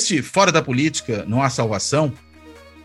Este Fora da Política Não Há Salvação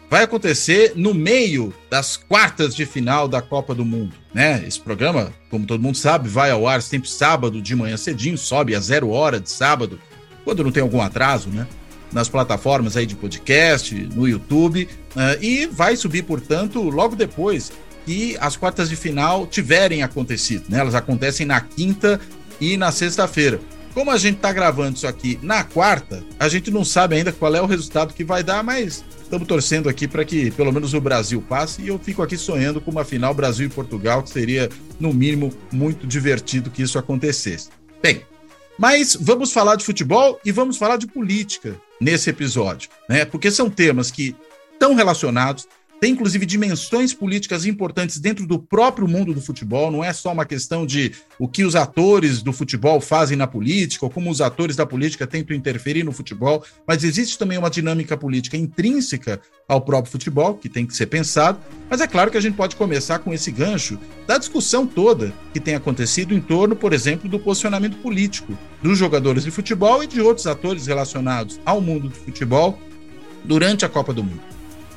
vai acontecer no meio das quartas de final da Copa do Mundo. Né? Esse programa, como todo mundo sabe, vai ao ar sempre sábado de manhã cedinho, sobe a zero hora de sábado, quando não tem algum atraso, né? Nas plataformas aí de podcast, no YouTube, uh, e vai subir, portanto, logo depois que as quartas de final tiverem acontecido. Né? Elas acontecem na quinta e na sexta-feira. Como a gente está gravando isso aqui na quarta, a gente não sabe ainda qual é o resultado que vai dar, mas estamos torcendo aqui para que pelo menos o Brasil passe e eu fico aqui sonhando com uma final Brasil e Portugal, que seria, no mínimo, muito divertido que isso acontecesse. Bem, mas vamos falar de futebol e vamos falar de política nesse episódio, né? Porque são temas que estão relacionados, tem inclusive dimensões políticas importantes dentro do próprio mundo do futebol, não é só uma questão de o que os atores do futebol fazem na política, ou como os atores da política tentam interferir no futebol, mas existe também uma dinâmica política intrínseca ao próprio futebol, que tem que ser pensado. Mas é claro que a gente pode começar com esse gancho da discussão toda que tem acontecido em torno, por exemplo, do posicionamento político dos jogadores de futebol e de outros atores relacionados ao mundo do futebol durante a Copa do Mundo.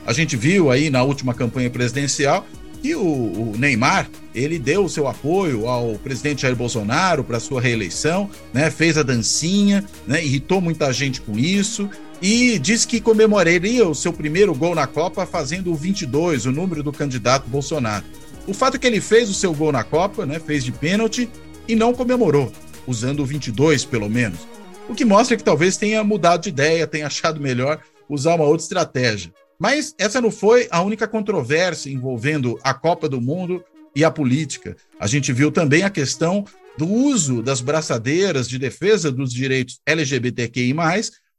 A gente viu aí na última campanha presidencial que o, o Neymar ele deu o seu apoio ao presidente Jair Bolsonaro para sua reeleição, né? Fez a dancinha, né? Irritou muita gente com isso e disse que comemoraria o seu primeiro gol na Copa fazendo o 22, o número do candidato Bolsonaro. O fato é que ele fez o seu gol na Copa, né? Fez de pênalti e não comemorou, usando o 22 pelo menos. O que mostra que talvez tenha mudado de ideia, tenha achado melhor usar uma outra estratégia. Mas essa não foi a única controvérsia envolvendo a Copa do Mundo e a política. A gente viu também a questão do uso das braçadeiras de defesa dos direitos LGBTQI,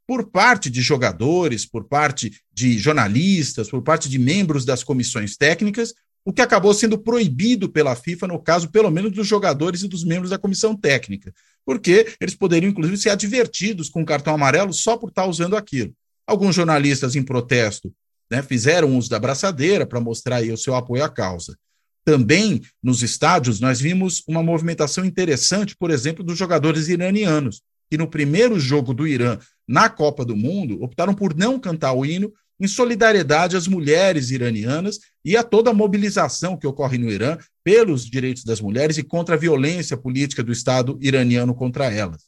por parte de jogadores, por parte de jornalistas, por parte de membros das comissões técnicas, o que acabou sendo proibido pela FIFA, no caso, pelo menos dos jogadores e dos membros da comissão técnica, porque eles poderiam, inclusive, ser advertidos com cartão amarelo só por estar usando aquilo. Alguns jornalistas, em protesto, né, fizeram uso da braçadeira para mostrar aí o seu apoio à causa. Também nos estádios nós vimos uma movimentação interessante, por exemplo, dos jogadores iranianos, que no primeiro jogo do Irã na Copa do Mundo optaram por não cantar o hino em solidariedade às mulheres iranianas e a toda a mobilização que ocorre no Irã pelos direitos das mulheres e contra a violência política do Estado iraniano contra elas.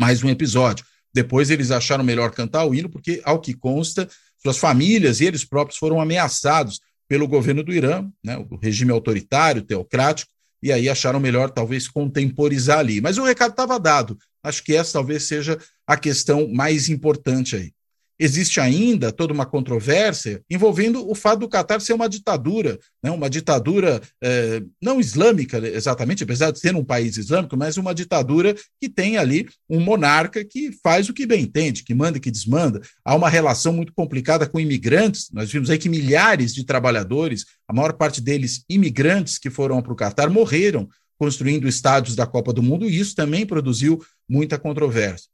Mais um episódio. Depois eles acharam melhor cantar o hino, porque, ao que consta, suas famílias e eles próprios foram ameaçados pelo governo do Irã, né, o regime autoritário, teocrático, e aí acharam melhor talvez contemporizar ali. Mas o recado estava dado. Acho que essa talvez seja a questão mais importante aí existe ainda toda uma controvérsia envolvendo o fato do Catar ser uma ditadura, né? uma ditadura é, não islâmica exatamente, apesar de ser um país islâmico, mas uma ditadura que tem ali um monarca que faz o que bem entende, que manda e que desmanda. Há uma relação muito complicada com imigrantes. Nós vimos aí que milhares de trabalhadores, a maior parte deles imigrantes que foram para o Catar, morreram construindo estádios da Copa do Mundo, e isso também produziu muita controvérsia.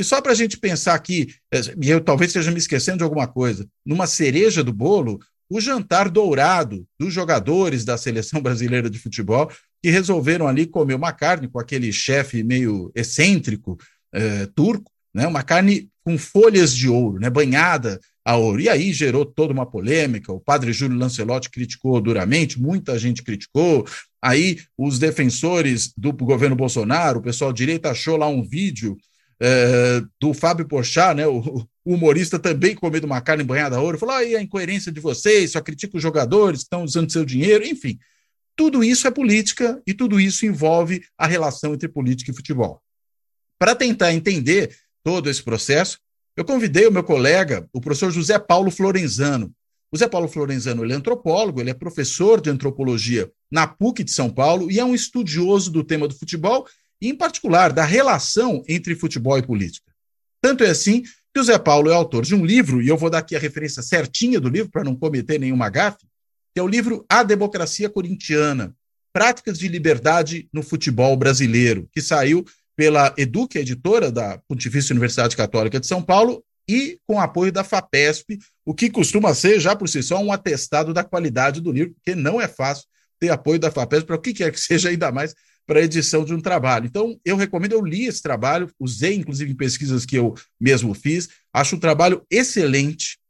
E só para a gente pensar aqui, eh, e eu talvez esteja me esquecendo de alguma coisa, numa cereja do bolo, o jantar dourado dos jogadores da seleção brasileira de futebol que resolveram ali comer uma carne com aquele chefe meio excêntrico eh, turco, né, uma carne com folhas de ouro, né, banhada a ouro. E aí gerou toda uma polêmica. O padre Júlio Lancelotti criticou duramente, muita gente criticou. Aí os defensores do governo Bolsonaro, o pessoal direita achou lá um vídeo é, do Fábio Porchat, né, o, o, humorista também comendo uma carne banhada a ouro, falou aí a incoerência de vocês, só critica os jogadores que estão usando seu dinheiro, enfim. Tudo isso é política e tudo isso envolve a relação entre política e futebol. Para tentar entender todo esse processo, eu convidei o meu colega, o professor José Paulo Florenzano. O Zé Paulo Florenzano ele é antropólogo, ele é professor de antropologia na PUC de São Paulo e é um estudioso do tema do futebol e, em particular, da relação entre futebol e política. Tanto é assim que o Zé Paulo é autor de um livro, e eu vou dar aqui a referência certinha do livro para não cometer nenhuma gafe, que é o livro A Democracia Corintiana, Práticas de Liberdade no Futebol Brasileiro, que saiu pela Eduque, editora da Pontifícia Universidade Católica de São Paulo, e com apoio da FAPESP, o que costuma ser, já por si só, um atestado da qualidade do livro, porque não é fácil ter apoio da FAPESP para o que quer que seja, ainda mais para a edição de um trabalho. Então, eu recomendo, eu li esse trabalho, usei inclusive em pesquisas que eu mesmo fiz, acho um trabalho excelente,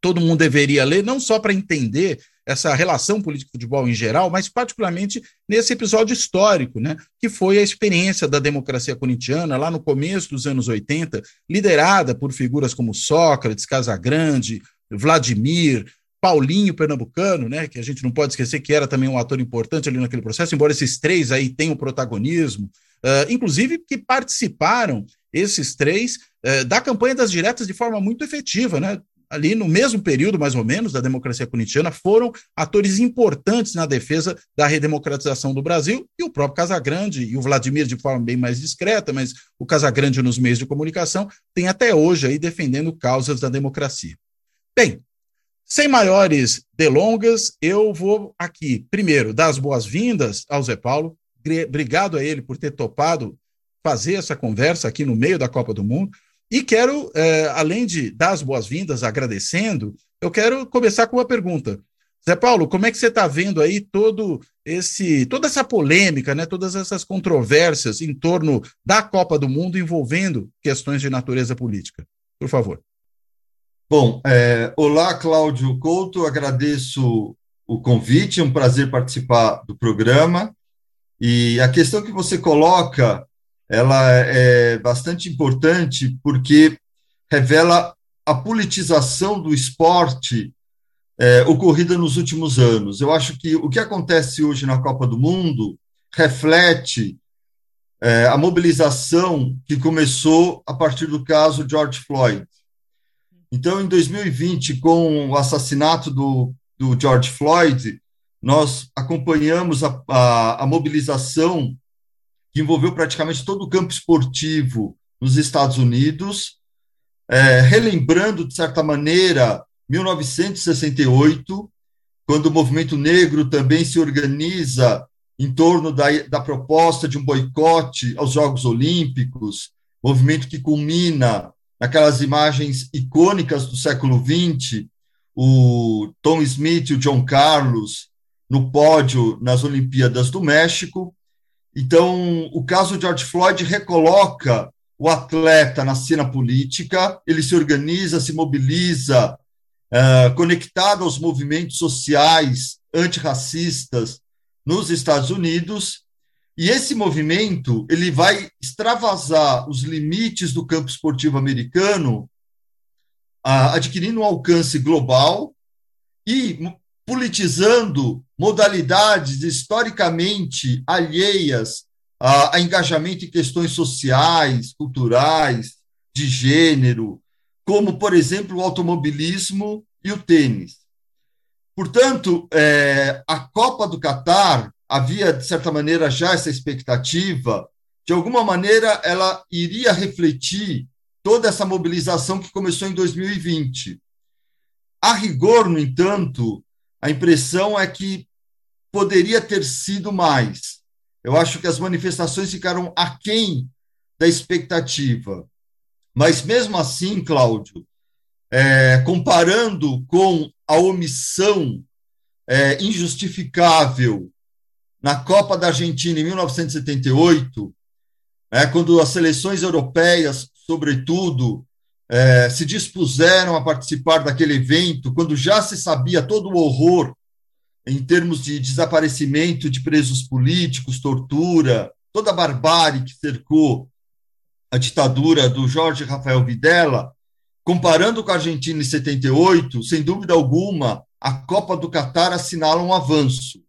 todo mundo deveria ler, não só para entender essa relação político-futebol em geral, mas particularmente nesse episódio histórico, né, que foi a experiência da democracia corintiana lá no começo dos anos 80, liderada por figuras como Sócrates, Casagrande, Vladimir, Paulinho Pernambucano, né, que a gente não pode esquecer que era também um ator importante ali naquele processo, embora esses três aí tenham protagonismo, uh, inclusive que participaram esses três uh, da campanha das diretas de forma muito efetiva, né? ali no mesmo período, mais ou menos, da democracia corintiana, foram atores importantes na defesa da redemocratização do Brasil, e o próprio Casagrande, e o Vladimir de forma bem mais discreta, mas o Casagrande nos meios de comunicação, tem até hoje aí defendendo causas da democracia. Bem, sem maiores delongas, eu vou aqui, primeiro, dar as boas-vindas ao Zé Paulo, obrigado a ele por ter topado fazer essa conversa aqui no meio da Copa do Mundo. E quero, é, além de dar as boas-vindas, agradecendo, eu quero começar com uma pergunta. Zé Paulo, como é que você está vendo aí todo esse, toda essa polêmica, né, todas essas controvérsias em torno da Copa do Mundo envolvendo questões de natureza política? Por favor. Bom, é, olá, Cláudio Couto, agradeço o convite, é um prazer participar do programa. E a questão que você coloca ela é bastante importante porque revela a politização do esporte é, ocorrida nos últimos anos. Eu acho que o que acontece hoje na Copa do Mundo reflete é, a mobilização que começou a partir do caso George Floyd. Então, em 2020, com o assassinato do, do George Floyd, nós acompanhamos a, a, a mobilização que envolveu praticamente todo o campo esportivo nos Estados Unidos, é, relembrando, de certa maneira, 1968, quando o movimento negro também se organiza em torno da, da proposta de um boicote aos Jogos Olímpicos, movimento que culmina naquelas imagens icônicas do século XX, o Tom Smith e o John Carlos no pódio nas Olimpíadas do México, então, o caso George Floyd recoloca o atleta na cena política, ele se organiza, se mobiliza, uh, conectado aos movimentos sociais antirracistas nos Estados Unidos, e esse movimento ele vai extravasar os limites do campo esportivo americano, adquirindo um alcance global e politizando modalidades historicamente alheias a engajamento em questões sociais, culturais, de gênero, como, por exemplo, o automobilismo e o tênis. Portanto, é, a Copa do Catar havia, de certa maneira, já essa expectativa, de alguma maneira, ela iria refletir toda essa mobilização que começou em 2020. A rigor, no entanto, a impressão é que poderia ter sido mais. Eu acho que as manifestações ficaram aquém da expectativa. Mas, mesmo assim, Cláudio, é, comparando com a omissão é, injustificável na Copa da Argentina em 1978, é, quando as seleções europeias, sobretudo, é, se dispuseram a participar daquele evento, quando já se sabia todo o horror em termos de desaparecimento de presos políticos, tortura, toda a barbárie que cercou a ditadura do Jorge Rafael Videla, comparando com a Argentina em 78, sem dúvida alguma, a Copa do Catar assinala um avanço.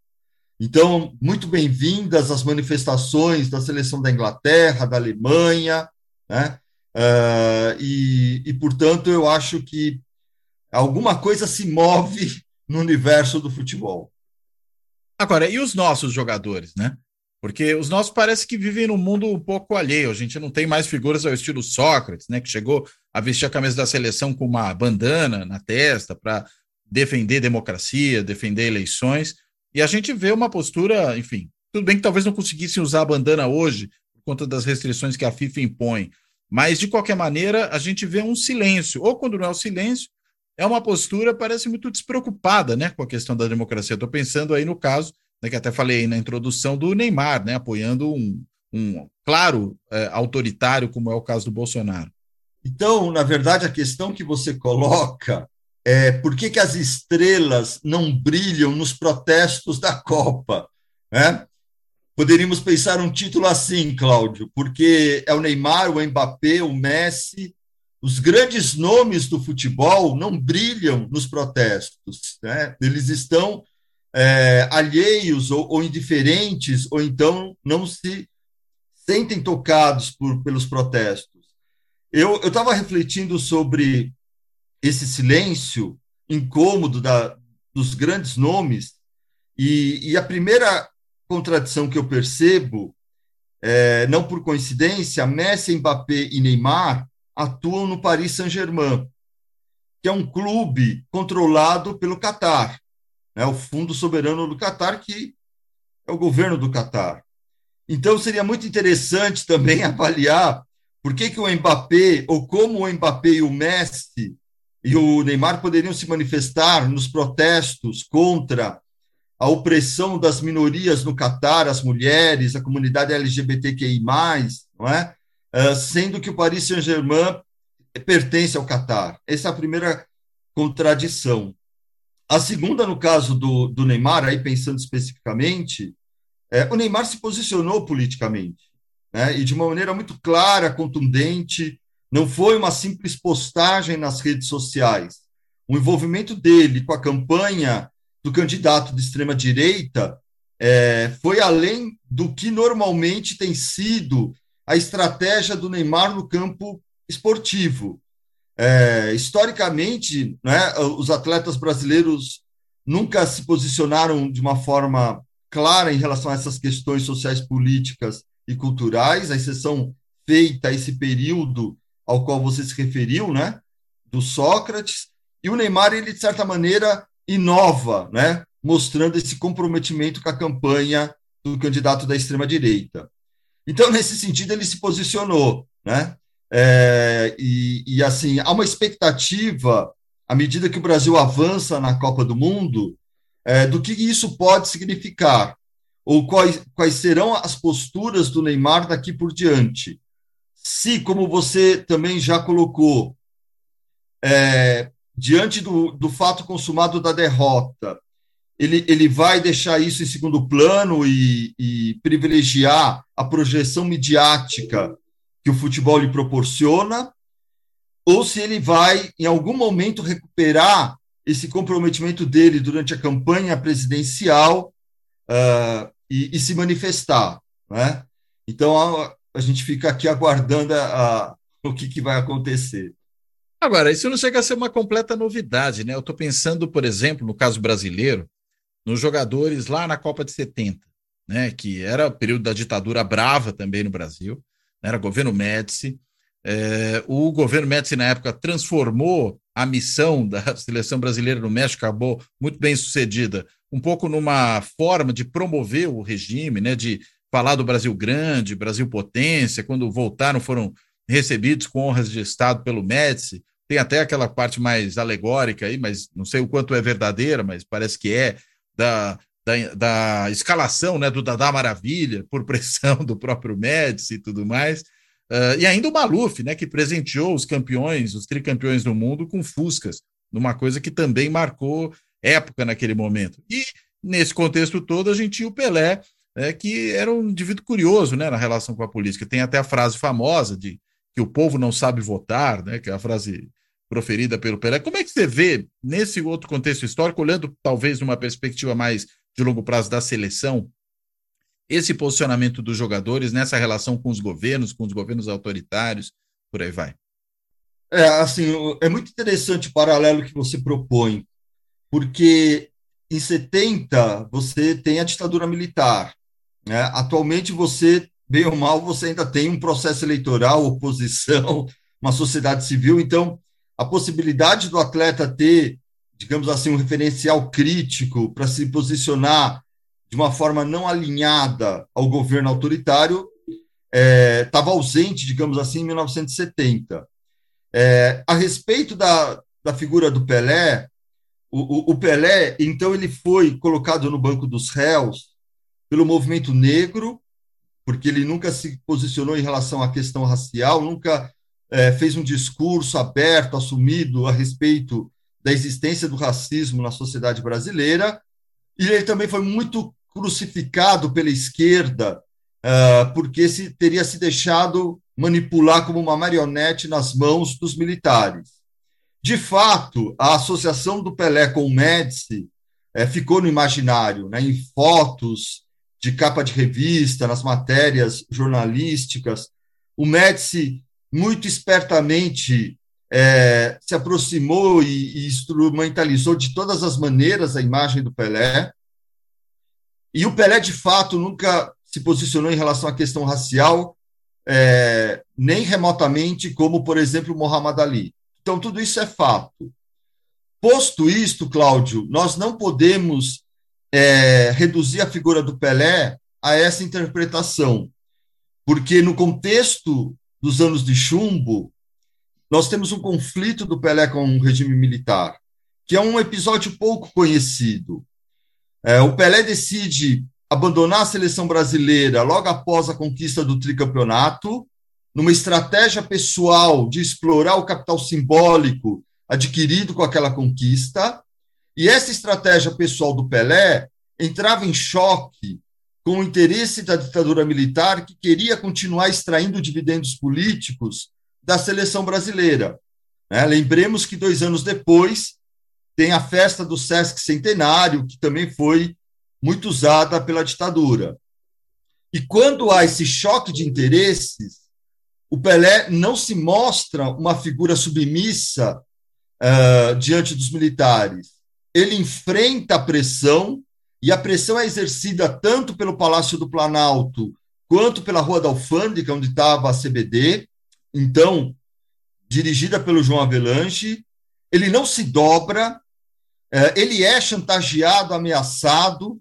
Então, muito bem-vindas as manifestações da seleção da Inglaterra, da Alemanha, né? Uh, e, e, portanto, eu acho que alguma coisa se move no universo do futebol. Agora, e os nossos jogadores, né? Porque os nossos parece que vivem num mundo um pouco alheio. A gente não tem mais figuras ao estilo Sócrates, né? Que chegou a vestir a camisa da seleção com uma bandana na testa para defender democracia, defender eleições. E a gente vê uma postura, enfim, tudo bem que talvez não conseguissem usar a bandana hoje, por conta das restrições que a FIFA impõe. Mas, de qualquer maneira, a gente vê um silêncio. Ou quando não é o silêncio, é uma postura, parece muito despreocupada né, com a questão da democracia. Estou pensando aí no caso né, que até falei na introdução do Neymar, né, apoiando um, um claro é, autoritário, como é o caso do Bolsonaro. Então, na verdade, a questão que você coloca é por que, que as estrelas não brilham nos protestos da Copa? Né? Poderíamos pensar um título assim, Cláudio, porque é o Neymar, o Mbappé, o Messi, os grandes nomes do futebol não brilham nos protestos. Né? Eles estão é, alheios ou, ou, indiferentes, ou então não se sentem tocados por, pelos protestos. Eu estava refletindo sobre esse silêncio incômodo da, dos grandes nomes, e, e, a primeira contradição que eu percebo, é, não por coincidência, Messi, Mbappé e Neymar atuam no Paris Saint-Germain, que é um clube controlado pelo Catar né, o Fundo Soberano do Catar, que é o governo do Catar. Então, seria muito interessante também avaliar por que, que o Mbappé, ou como o Mbappé e o Messi e o Neymar poderiam se manifestar nos protestos contra a opressão das minorias no Catar, as mulheres, a comunidade LGBTQI+, não é? Uh, sendo que o Paris Saint-Germain pertence ao Catar. Essa é a primeira contradição. A segunda, no caso do, do Neymar, aí pensando especificamente, é, o Neymar se posicionou politicamente, né, e de uma maneira muito clara, contundente, não foi uma simples postagem nas redes sociais. O envolvimento dele com a campanha do candidato de extrema-direita é, foi além do que normalmente tem sido a estratégia do Neymar no campo esportivo. É, historicamente, né, os atletas brasileiros nunca se posicionaram de uma forma clara em relação a essas questões sociais, políticas e culturais, a exceção feita a esse período ao qual você se referiu, né, do Sócrates, e o Neymar, ele, de certa maneira, inova, né, mostrando esse comprometimento com a campanha do candidato da extrema-direita. Então, nesse sentido, ele se posicionou, né? É, e, e, assim, há uma expectativa, à medida que o Brasil avança na Copa do Mundo, é, do que isso pode significar, ou quais, quais serão as posturas do Neymar daqui por diante. Se, como você também já colocou, é, diante do, do fato consumado da derrota, ele, ele vai deixar isso em segundo plano e, e privilegiar a projeção midiática que o futebol lhe proporciona, ou se ele vai, em algum momento, recuperar esse comprometimento dele durante a campanha presidencial uh, e, e, se manifestar. Né? Então, a, gente fica aqui aguardando a, a, o que, que vai acontecer. Agora, isso não chega a ser uma completa novidade, né? Eu estou pensando, por exemplo, no caso brasileiro, nos jogadores lá na Copa de 70, né? Que era o período da ditadura brava também no Brasil era governo Médici. É, o governo Médici, na época, transformou a missão da seleção brasileira no México, acabou muito bem sucedida, um pouco numa forma de promover o regime, né, de falar do Brasil grande, Brasil potência, quando voltaram foram recebidos com honras de Estado pelo Médici, tem até aquela parte mais alegórica aí, mas não sei o quanto é verdadeira, mas parece que é, da, da, da escalação né, do Dadá Maravilha, por pressão do próprio Médici e tudo mais. Uh, e ainda o Maluf, né, que presenteou os campeões, os tricampeões do mundo, com Fuscas, numa coisa que também marcou época naquele momento. E nesse contexto todo, a gente tinha o Pelé, né, que era um indivíduo curioso né, na relação com a política. Tem até a frase famosa de que o povo não sabe votar, né, que é a frase proferida pelo Pelé. Como é que você vê, nesse outro contexto histórico, olhando talvez numa perspectiva mais de longo prazo da seleção, esse posicionamento dos jogadores nessa relação com os governos, com os governos autoritários, por aí vai. É, assim, é muito interessante o paralelo que você propõe, porque em 70 você tem a ditadura militar. Né? Atualmente você, bem ou mal, você ainda tem um processo eleitoral, oposição, uma sociedade civil. Então, a possibilidade do atleta ter, digamos assim, um referencial crítico para se posicionar de uma forma não alinhada ao governo autoritário estava é, ausente, digamos assim, em 1970. É, a respeito da, da figura do Pelé, o, o, Pelé, então, ele foi colocado no banco dos réus pelo movimento negro, porque ele nunca se posicionou em relação à questão racial, nunca é, fez um discurso aberto, assumido a respeito da existência do racismo na sociedade brasileira, e ele também foi muito crucificado pela esquerda, uh, porque se teria se deixado manipular como uma marionete nas mãos dos militares. De fato, a associação do Pelé com o Médici é, ficou no imaginário, né, em fotos de capa de revista, nas matérias jornalísticas. O Médici, muito espertamente, é, se aproximou e, e instrumentalizou de todas as maneiras a imagem do Pelé. E o Pelé, de fato, nunca se posicionou em relação à questão racial, é, nem remotamente, como, por exemplo, Muhammad Ali. Então, tudo isso é fato. Posto isto, Cláudio, nós não podemos é, reduzir a figura do Pelé a essa interpretação, porque no contexto dos anos de chumbo, nós temos um conflito do Pelé com o regime militar, que é um episódio pouco conhecido. É, o Pelé decide abandonar a seleção brasileira logo após a conquista do tricampeonato, numa estratégia pessoal de explorar o capital simbólico adquirido com aquela conquista. E essa estratégia pessoal do Pelé entrava em choque com o interesse da ditadura militar que queria continuar extraindo dividendos políticos da seleção brasileira. Né? Lembremos que dois anos depois tem a festa do Sesc Centenário, que também foi muito usada pela ditadura. E quando há esse choque de interesses, o Pelé não se mostra uma figura submissa uh, diante dos militares. Ele enfrenta a pressão, e a pressão é exercida tanto pelo Palácio do Planalto quanto pela Rua da Alfândega, onde estava a CBD, então, dirigida pelo João Avelanche. Ele não se dobra, uh, ele é chantageado, ameaçado.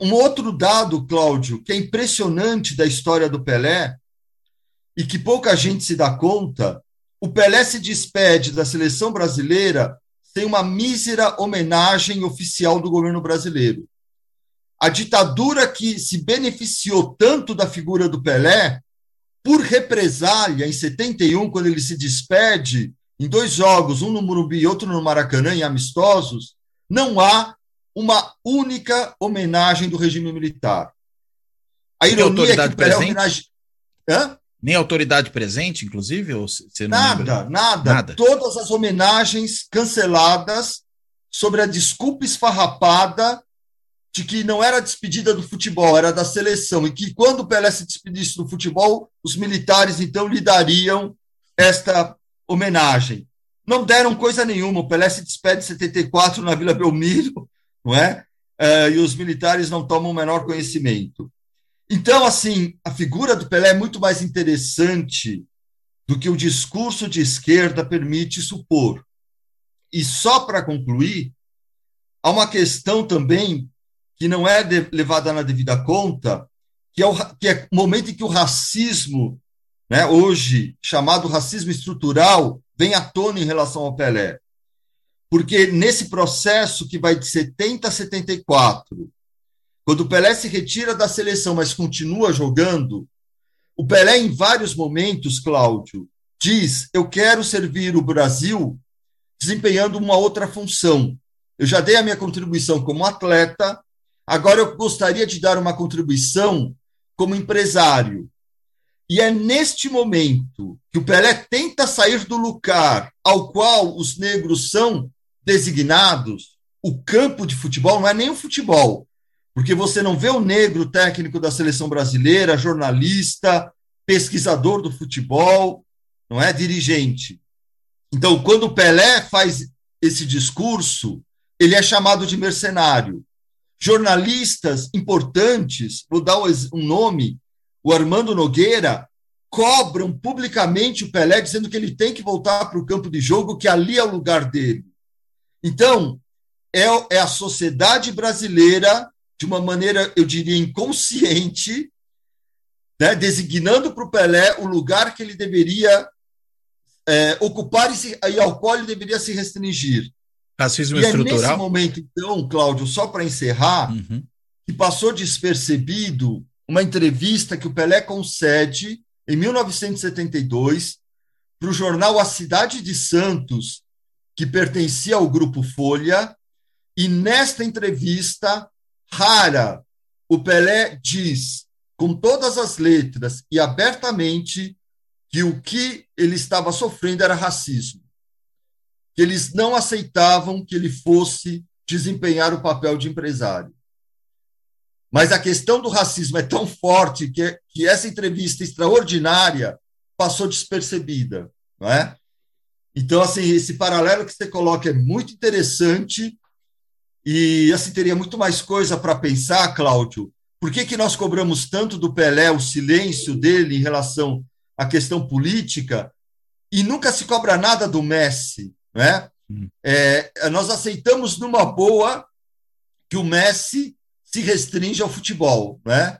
Um outro dado, Cláudio, que é impressionante da história do Pelé, e que pouca gente se dá conta, o Pelé se despede da seleção brasileira sem uma mísera homenagem oficial do governo brasileiro. A ditadura que se beneficiou tanto da figura do Pelé, por represália, em 71, quando ele se despede, em dois jogos, um no Morumbi e outro no Maracanã, em amistosos, não há uma única homenagem do regime militar. A ironia é que o Pelé homenage... Hã? Nem autoridade presente, inclusive? Ou você não nada, nada, nada. Todas as homenagens canceladas sobre a desculpa esfarrapada de que não era despedida do futebol, era da seleção, e que quando o Pelé se despedisse do futebol, os militares então lhe dariam esta homenagem. Não deram coisa nenhuma, o Pelé se despede em 74 na Vila Belmiro, não é? é e os militares não tomam o menor conhecimento. Então, assim, a figura do Pelé é muito mais interessante do que o discurso de esquerda permite supor. E só para concluir, há uma questão também que não é levada na devida conta, que é, o, que é o momento em que o racismo, né, hoje chamado racismo estrutural, vem à tona em relação ao Pelé. Porque nesse processo que vai de 70 a 74, quando o Pelé se retira da seleção, mas continua jogando, o Pelé, em vários momentos, Cláudio, diz: Eu quero servir o Brasil desempenhando uma outra função. Eu já dei a minha contribuição como atleta, agora eu gostaria de dar uma contribuição como empresário. E é neste momento que o Pelé tenta sair do lugar ao qual os negros são designados. O campo de futebol não é nem o futebol, porque você não vê o negro técnico da seleção brasileira, jornalista, pesquisador do futebol, não é dirigente. Então, quando o Pelé faz esse discurso, ele é chamado de mercenário. Jornalistas importantes, vou dar um nome, o Armando Nogueira, cobram publicamente o Pelé, dizendo que ele tem que voltar para o campo de jogo, que ali é o lugar dele. Então, é, é a sociedade brasileira, de uma maneira, eu diria, inconsciente, né, designando para o Pelé o lugar que ele deveria é, ocupar e, se, e, ao qual ele deveria se restringir. Racismo e estrutural. É nesse momento, então, Cláudio, só para encerrar, uhum. que passou despercebido uma entrevista que o Pelé concede em 1972 para o jornal A Cidade de Santos, que pertencia ao grupo Folha, e nesta entrevista rara, o Pelé diz com todas as letras e abertamente que o que ele estava sofrendo era racismo. Que eles não aceitavam que ele fosse desempenhar o papel de empresário. Mas a questão do racismo é tão forte que, que essa entrevista extraordinária passou despercebida, não é? Então, assim, esse paralelo que você coloca é muito interessante e, assim, teria muito mais coisa para pensar, Cláudio. Por que, que nós cobramos tanto do Pelé o silêncio dele em relação à questão política e nunca se cobra nada do Messi, né? É, nós aceitamos numa boa que o Messi se restringe ao futebol, né?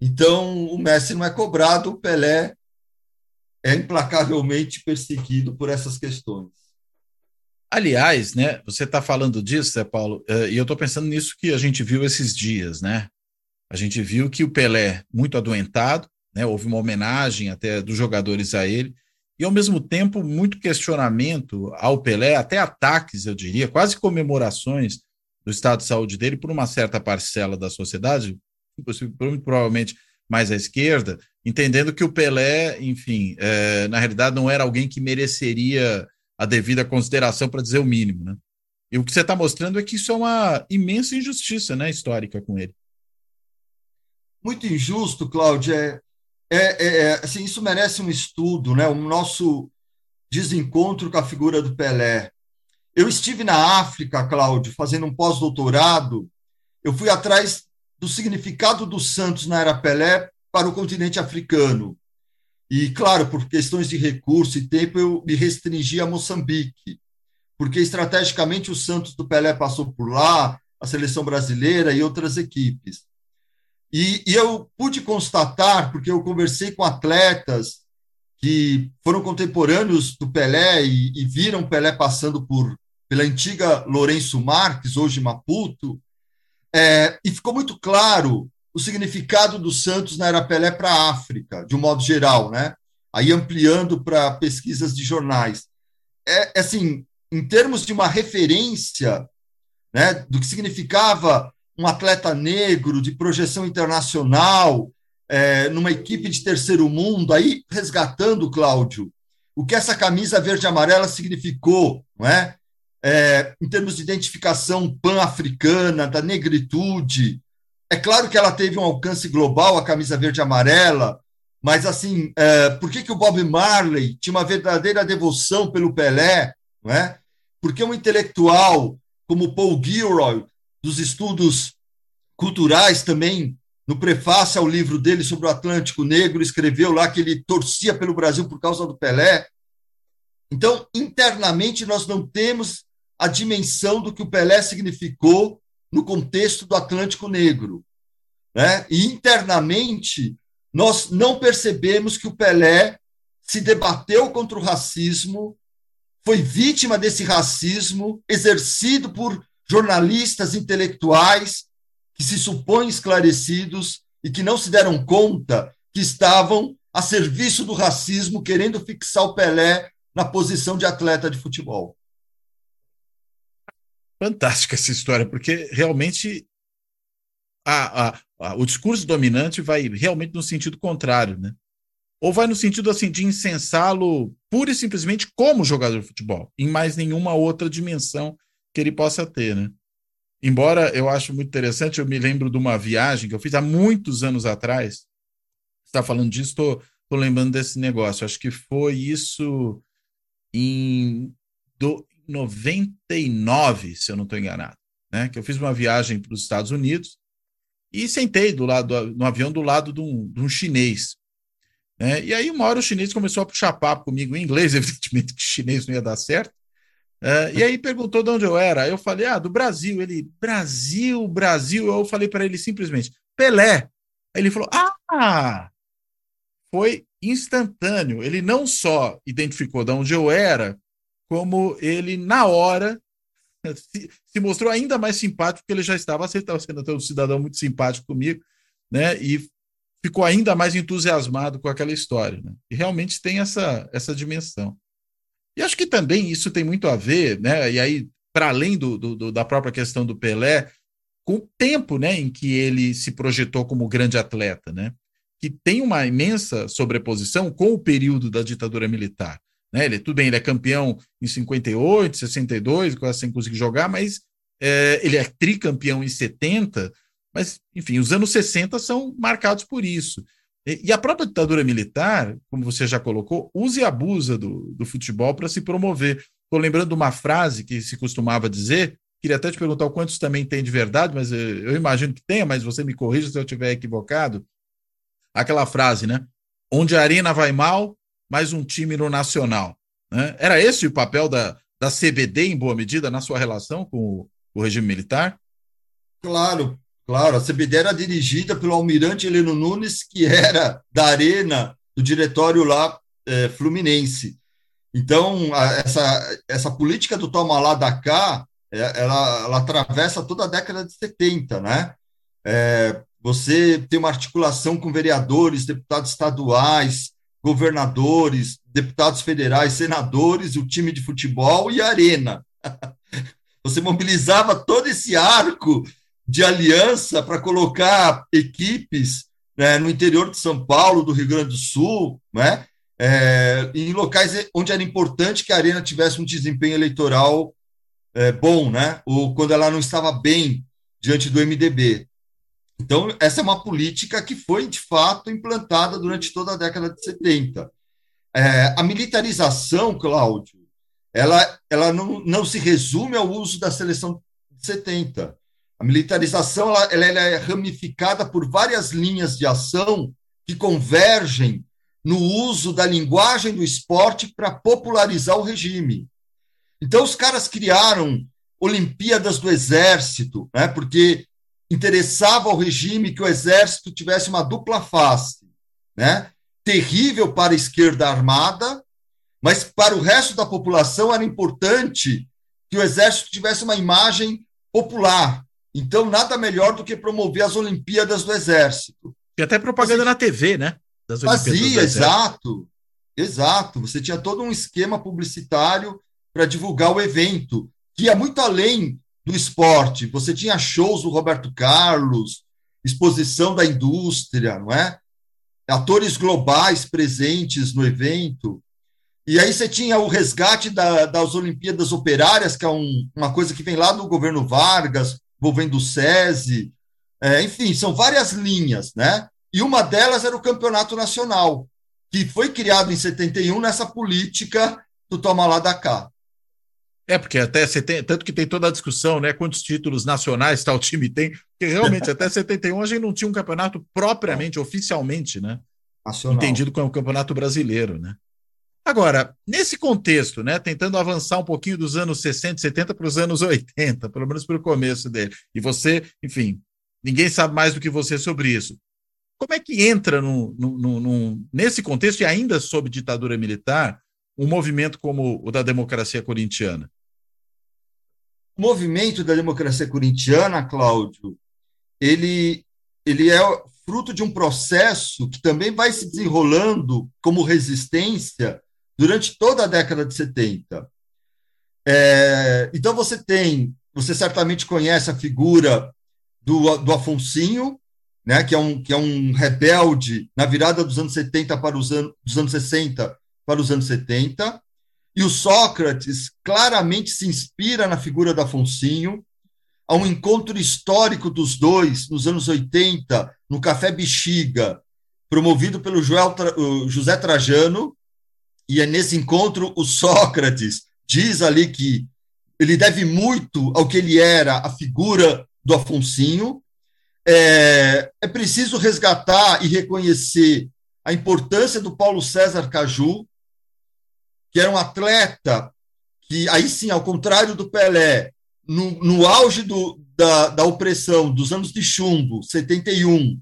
Então, o Messi não é cobrado, o Pelé é implacavelmente perseguido por essas questões. Aliás, né, você está falando disso, né, Paulo, eh, e eu estou pensando nisso que a gente viu esses dias, né? A gente viu que o Pelé, muito adoentado, né, houve uma homenagem até dos jogadores a ele, e ao mesmo tempo muito questionamento ao Pelé, até ataques, eu diria, quase comemorações do estado de saúde dele por uma certa parcela da sociedade, muito provavelmente mais à esquerda, entendendo que o Pelé, enfim, é, na realidade não era alguém que mereceria a devida consideração, para dizer o mínimo, né? E o que você está mostrando é que isso é uma imensa injustiça, né, histórica com ele. Muito injusto, Cláudio. É, é, é, é assim, isso merece um estudo, né? O nosso desencontro com a figura do Pelé. Eu estive na África, Cláudio, fazendo um pós-doutorado. Eu fui atrás do significado dos santos na era Pelé para o continente africano. E, claro, por questões de recurso e tempo, eu me restringi a Moçambique, porque estrategicamente o Santos do Pelé passou por lá, a seleção brasileira e outras equipes. E, e eu pude constatar, porque eu conversei com atletas que foram contemporâneos do Pelé e, e viram Pelé passando por pela antiga Lourenço Marques, hoje Maputo, é, e ficou muito claro o significado dos Santos na era Pelé para a África, de um modo geral, né? Aí ampliando para pesquisas de jornais. É, é assim, em termos de uma referência, né, do que significava um atleta negro de projeção internacional, é, numa equipe de terceiro mundo, aí resgatando, Cláudio, o que essa camisa verde amarela significou, não é? é, em termos de identificação pan-africana, da negritude. É claro que ela teve um alcance global, a camisa verde e amarela, mas assim, é, por que, que o Bob Marley tinha uma verdadeira devoção pelo Pelé? Não é? Porque um intelectual como Paul Gilroy, dos estudos culturais também, no prefácio ao livro dele sobre o Atlântico Negro, escreveu lá que ele torcia pelo Brasil por causa do Pelé. Então, internamente, nós não temos a dimensão do que o Pelé significou no contexto do Atlântico Negro. Né? E internamente, nós não percebemos que o Pelé se debateu contra o racismo, foi vítima desse racismo exercido por jornalistas intelectuais que se supõem esclarecidos e que não se deram conta que estavam a serviço do racismo, querendo fixar o Pelé na posição de atleta de futebol fantástica essa história, porque realmente a, a, a, o discurso dominante vai realmente no sentido contrário, né? Ou vai no sentido assim de incensá-lo pura e simplesmente como jogador de futebol, em mais nenhuma outra dimensão que ele possa ter, né? Embora eu acho muito interessante, eu me lembro de uma viagem que eu fiz há muitos anos atrás. Está falando disso, estou lembrando desse negócio. Acho que foi isso em do 99, se eu não estou enganado, né? Que eu fiz uma viagem para os Estados Unidos e sentei do lado no avião do lado de um, de um chinês. Né? E aí, uma hora o chinês começou a puxar papo comigo em inglês, evidentemente que chinês não ia dar certo. Uh, e aí perguntou de onde eu era. Eu falei, ah, do Brasil. Ele, Brasil, Brasil. Eu falei para ele simplesmente, Pelé. Aí ele falou, ah! Foi instantâneo. Ele não só identificou de onde eu era, como ele, na hora, se, se mostrou ainda mais simpático, porque ele já estava, estava sendo um cidadão muito simpático comigo, né? E ficou ainda mais entusiasmado com aquela história. Né? E realmente tem essa, essa dimensão. E acho que também isso tem muito a ver, né? E aí, para além do, do, da própria questão do Pelé, com o tempo né, em que ele se projetou como grande atleta, né? Que tem uma imensa sobreposição com o período da ditadura militar. Né? Ele, tudo bem, ele é campeão em 58, 62, quase sem conseguir jogar, mas é, ele é tricampeão em 70, mas, enfim, os anos 60 são marcados por isso. E, a própria ditadura militar, como você já colocou, usa e abusa do, do futebol para se promover. Estou lembrando de uma frase que se costumava dizer, queria até te perguntar o quantos também tem de verdade, mas eu, eu imagino que tenha, mas você me corrija se eu estiver equivocado. Aquela frase, né? Onde a arena vai mal, mais um time no Nacional. Né? Era esse o papel da, da CBD, em boa medida, na sua relação com o, o regime militar? Claro, Claro, a CBD era dirigida pelo almirante Heleno Nunes, que era da arena do diretório lá é, fluminense. Então, a, essa, essa política do toma lá da cá, é, ela, ela atravessa toda a década de 70, né? É, você tem uma articulação com vereadores, deputados estaduais, governadores, deputados federais, senadores, o time de futebol e a arena. Você mobilizava todo esse arco de aliança para colocar equipes né, no interior de São Paulo, do Rio Grande do Sul, né, é, em locais onde era importante que a Arena tivesse um desempenho eleitoral é, bom, né, ou quando ela não estava bem diante do MDB. Então, essa é uma política que foi, de fato, implantada durante toda a década de 70. É, a militarização, Cláudio, ela, ela não, não se resume ao uso da seleção de 70. A militarização ela, ela é ramificada por várias linhas de ação que convergem no uso da linguagem do esporte para popularizar o regime. Então, os caras criaram Olimpíadas do Exército, né, porque interessava ao regime que o Exército tivesse uma dupla face, né, terrível para a esquerda armada, mas para o resto da população era importante que o Exército tivesse uma imagem popular, então, nada melhor do que promover as Olimpíadas do Exército. E até propaganda na TV, né? Das fazia, exato. Exato. Você tinha todo um esquema publicitário para divulgar o evento, que ia muito além do esporte. Você tinha shows do Roberto Carlos, exposição da indústria, não é? Atores globais presentes no evento. E aí você tinha o resgate da, das Olimpíadas Operárias, que é um, uma coisa que vem lá do governo Vargas, envolvendo o SESI, é, enfim, são várias linhas, né? E uma delas era o campeonato nacional, que foi criado em 71 nessa política do toma lá da cá. É, porque até você tem, tanto que tem toda a discussão, né? Quantos títulos nacionais tal time tem, porque realmente até 71 a gente não tinha um campeonato propriamente, oficialmente, né? Nacional. Entendido como campeonato brasileiro, né? Agora, nesse contexto, né, tentando avançar um pouquinho dos anos 60, 70 para os anos 80, pelo menos para o começo dele, e você, enfim, ninguém sabe mais do que você sobre isso. Como é que entra no, no, no, nesse contexto, e ainda sob ditadura militar, um movimento como o da democracia corintiana? O movimento da democracia corintiana, Cláudio, ele, ele é fruto de um processo que também vai se desenrolando como resistência durante toda a década de 70. É, então você tem, você certamente conhece a figura do, do Afonsinho, né, que, é um, que é um rebelde na virada dos anos 70 para os anos, dos anos 60 para os anos 70, e o Sócrates claramente se inspira na figura do Afonsinho, há um encontro histórico dos dois nos anos 80, no Café Bexiga, promovido pelo José Trajano, e é nesse encontro o Sócrates, diz ali que ele deve muito ao que ele era, a figura do Afonsinho. É, é preciso resgatar e reconhecer a importância do Paulo César Caju, que era um atleta que, aí sim, ao contrário do Pelé, no, no auge do, da, da opressão dos anos de chumbo, 71,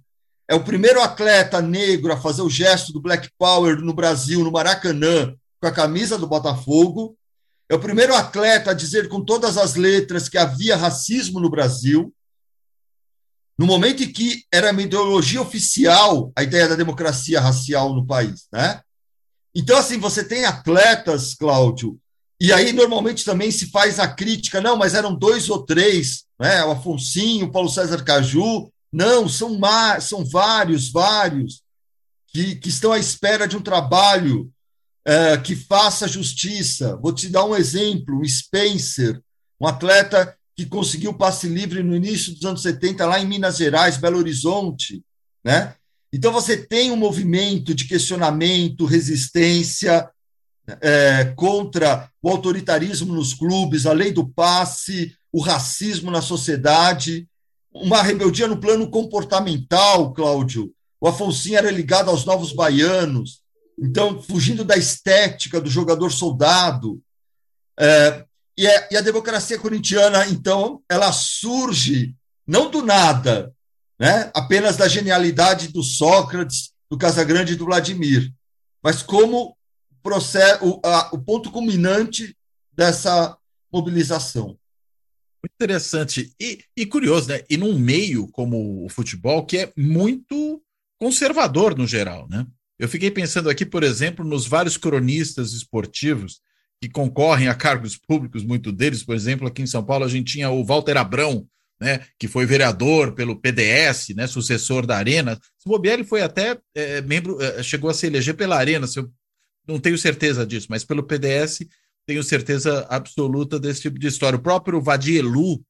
é o primeiro atleta negro a fazer o gesto do Black Power no Brasil, no Maracanã, com a camisa do Botafogo. É o primeiro atleta a dizer com todas as letras que havia racismo no Brasil. No momento em que era uma ideologia oficial a ideia da democracia racial no país, né? Então, assim, você tem atletas, Cláudio, e aí normalmente também se faz a crítica, não, mas eram dois ou três, né? O Afonsinho, o Paulo César Caju. Não, são, são vários, vários, que, que estão à espera de um trabalho é, que faça justiça. Vou te dar um exemplo: o Spencer, um atleta que conseguiu passe livre no início dos anos 70, lá em Minas Gerais, Belo Horizonte. Né? Então, você tem um movimento de questionamento, resistência é, contra o autoritarismo nos clubes, a lei do passe, o racismo na sociedade, uma rebeldia no plano comportamental, Cláudio. O Afonso era ligado aos novos baianos, então, fugindo da estética do jogador soldado. É, e, é, e, a democracia corintiana, então, ela surge não do nada, né? apenas da genialidade do Sócrates, do Casagrande e do Vladimir, mas como processo, o, a, o ponto culminante dessa mobilização. Muito interessante e, e, curioso, né? E num meio como o futebol, que é muito conservador no geral, né? Eu fiquei pensando aqui, por exemplo, nos vários cronistas esportivos que concorrem a cargos públicos, muito deles, por exemplo, aqui em São Paulo a gente tinha o Walter Abrão, né, que foi vereador pelo PDS, né, sucessor da Arena. Se bobear, foi até é, membro, é, chegou a se eleger pela Arena, eu não tenho certeza disso, mas pelo PDS tenho certeza absoluta desse tipo de história. O próprio Vadielu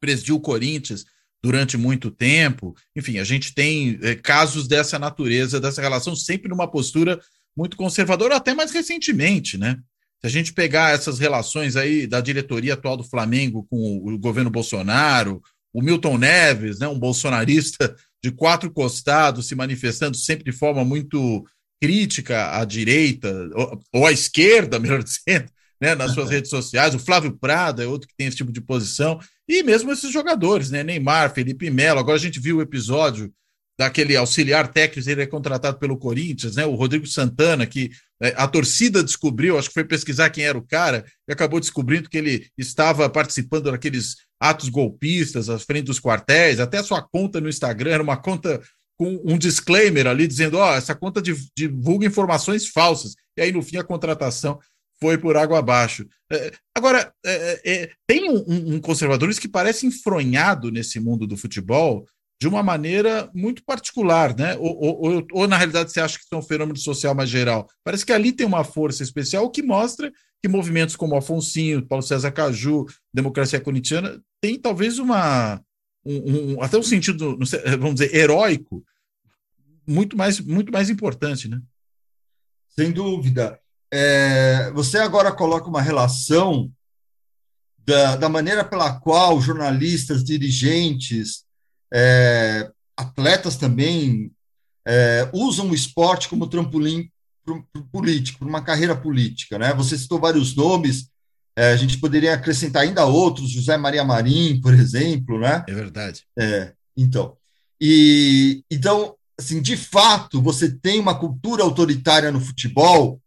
presidiu o Corinthians, durante muito tempo. Enfim, a gente tem é, casos dessa natureza, dessa relação, sempre numa postura muito conservadora, até mais recentemente, né? Se a gente pegar essas relações aí da diretoria atual do Flamengo com o, governo Bolsonaro, o Milton Neves, né, um bolsonarista de quatro costados, se manifestando sempre de forma muito crítica à direita, ou, ou à esquerda, melhor dizendo, né, nas suas redes sociais. O Flávio Prado é outro que tem esse tipo de posição. E mesmo esses jogadores, né? Neymar, Felipe Melo. Agora a gente viu o episódio daquele auxiliar técnico, ele é contratado pelo Corinthians, né? O Rodrigo Santana, que é, a torcida descobriu, acho que foi pesquisar quem era o cara, e acabou descobrindo que ele estava participando daqueles atos golpistas à frente dos quartéis, até a sua conta no Instagram era uma conta com um disclaimer ali dizendo: ó, oh, essa conta divulga informações falsas. E aí, no fim, a contratação foi por água abaixo. É, agora, é, é, tem um, um, conservadorismo que parece enfronhado nesse mundo do futebol de uma maneira muito particular, né? Ou, ou, ou, na realidade você acha que é um fenômeno social mais geral? Parece que ali tem uma força especial que mostra que movimentos como Afonsinho, Paulo César Caju, Democracia Corintiana, tem talvez uma um, um, até um sentido, vamos dizer, heróico muito mais muito mais importante, né? Sem dúvida é, você agora coloca uma relação da, da, maneira pela qual jornalistas, dirigentes, é, atletas também é, usam o esporte como trampolim político, para uma carreira política. Né? Você citou vários nomes, é, a gente poderia acrescentar ainda outros, José Maria Marim, por exemplo. Né? É verdade. É, então, e, então, assim, de fato, você tem uma cultura autoritária no futebol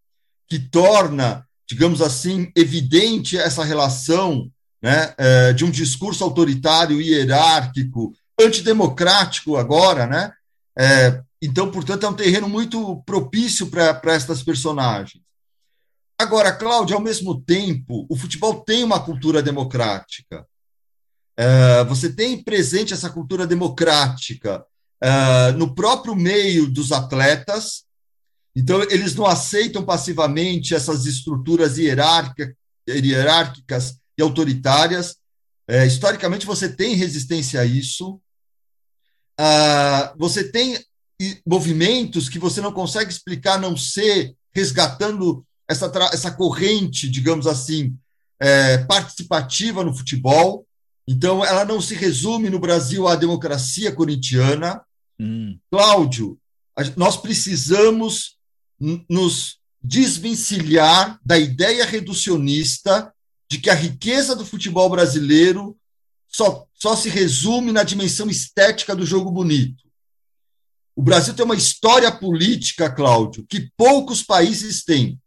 que torna, digamos assim, evidente essa relação né, é, de um discurso autoritário, hierárquico, antidemocrático agora, né? É, então, portanto, é um terreno muito propício para estas personagens. Agora, Cláudio, ao mesmo tempo, o futebol tem uma cultura democrática. É, você tem presente essa cultura democrática é, no próprio meio dos atletas, então, eles não aceitam passivamente essas estruturas hierárquicas, e autoritárias. É, historicamente, você tem resistência a isso. Ah, você tem movimentos que você não consegue explicar, não ser resgatando essa, essa corrente, digamos assim, é, participativa no futebol. Então, ela não se resume no Brasil à democracia corintiana. Hum. Cláudio, nós precisamos nos desvencilhar da ideia reducionista de que a riqueza do futebol brasileiro só, só se resume na dimensão estética do jogo bonito. O Brasil tem uma história política, Cláudio, que poucos países têm.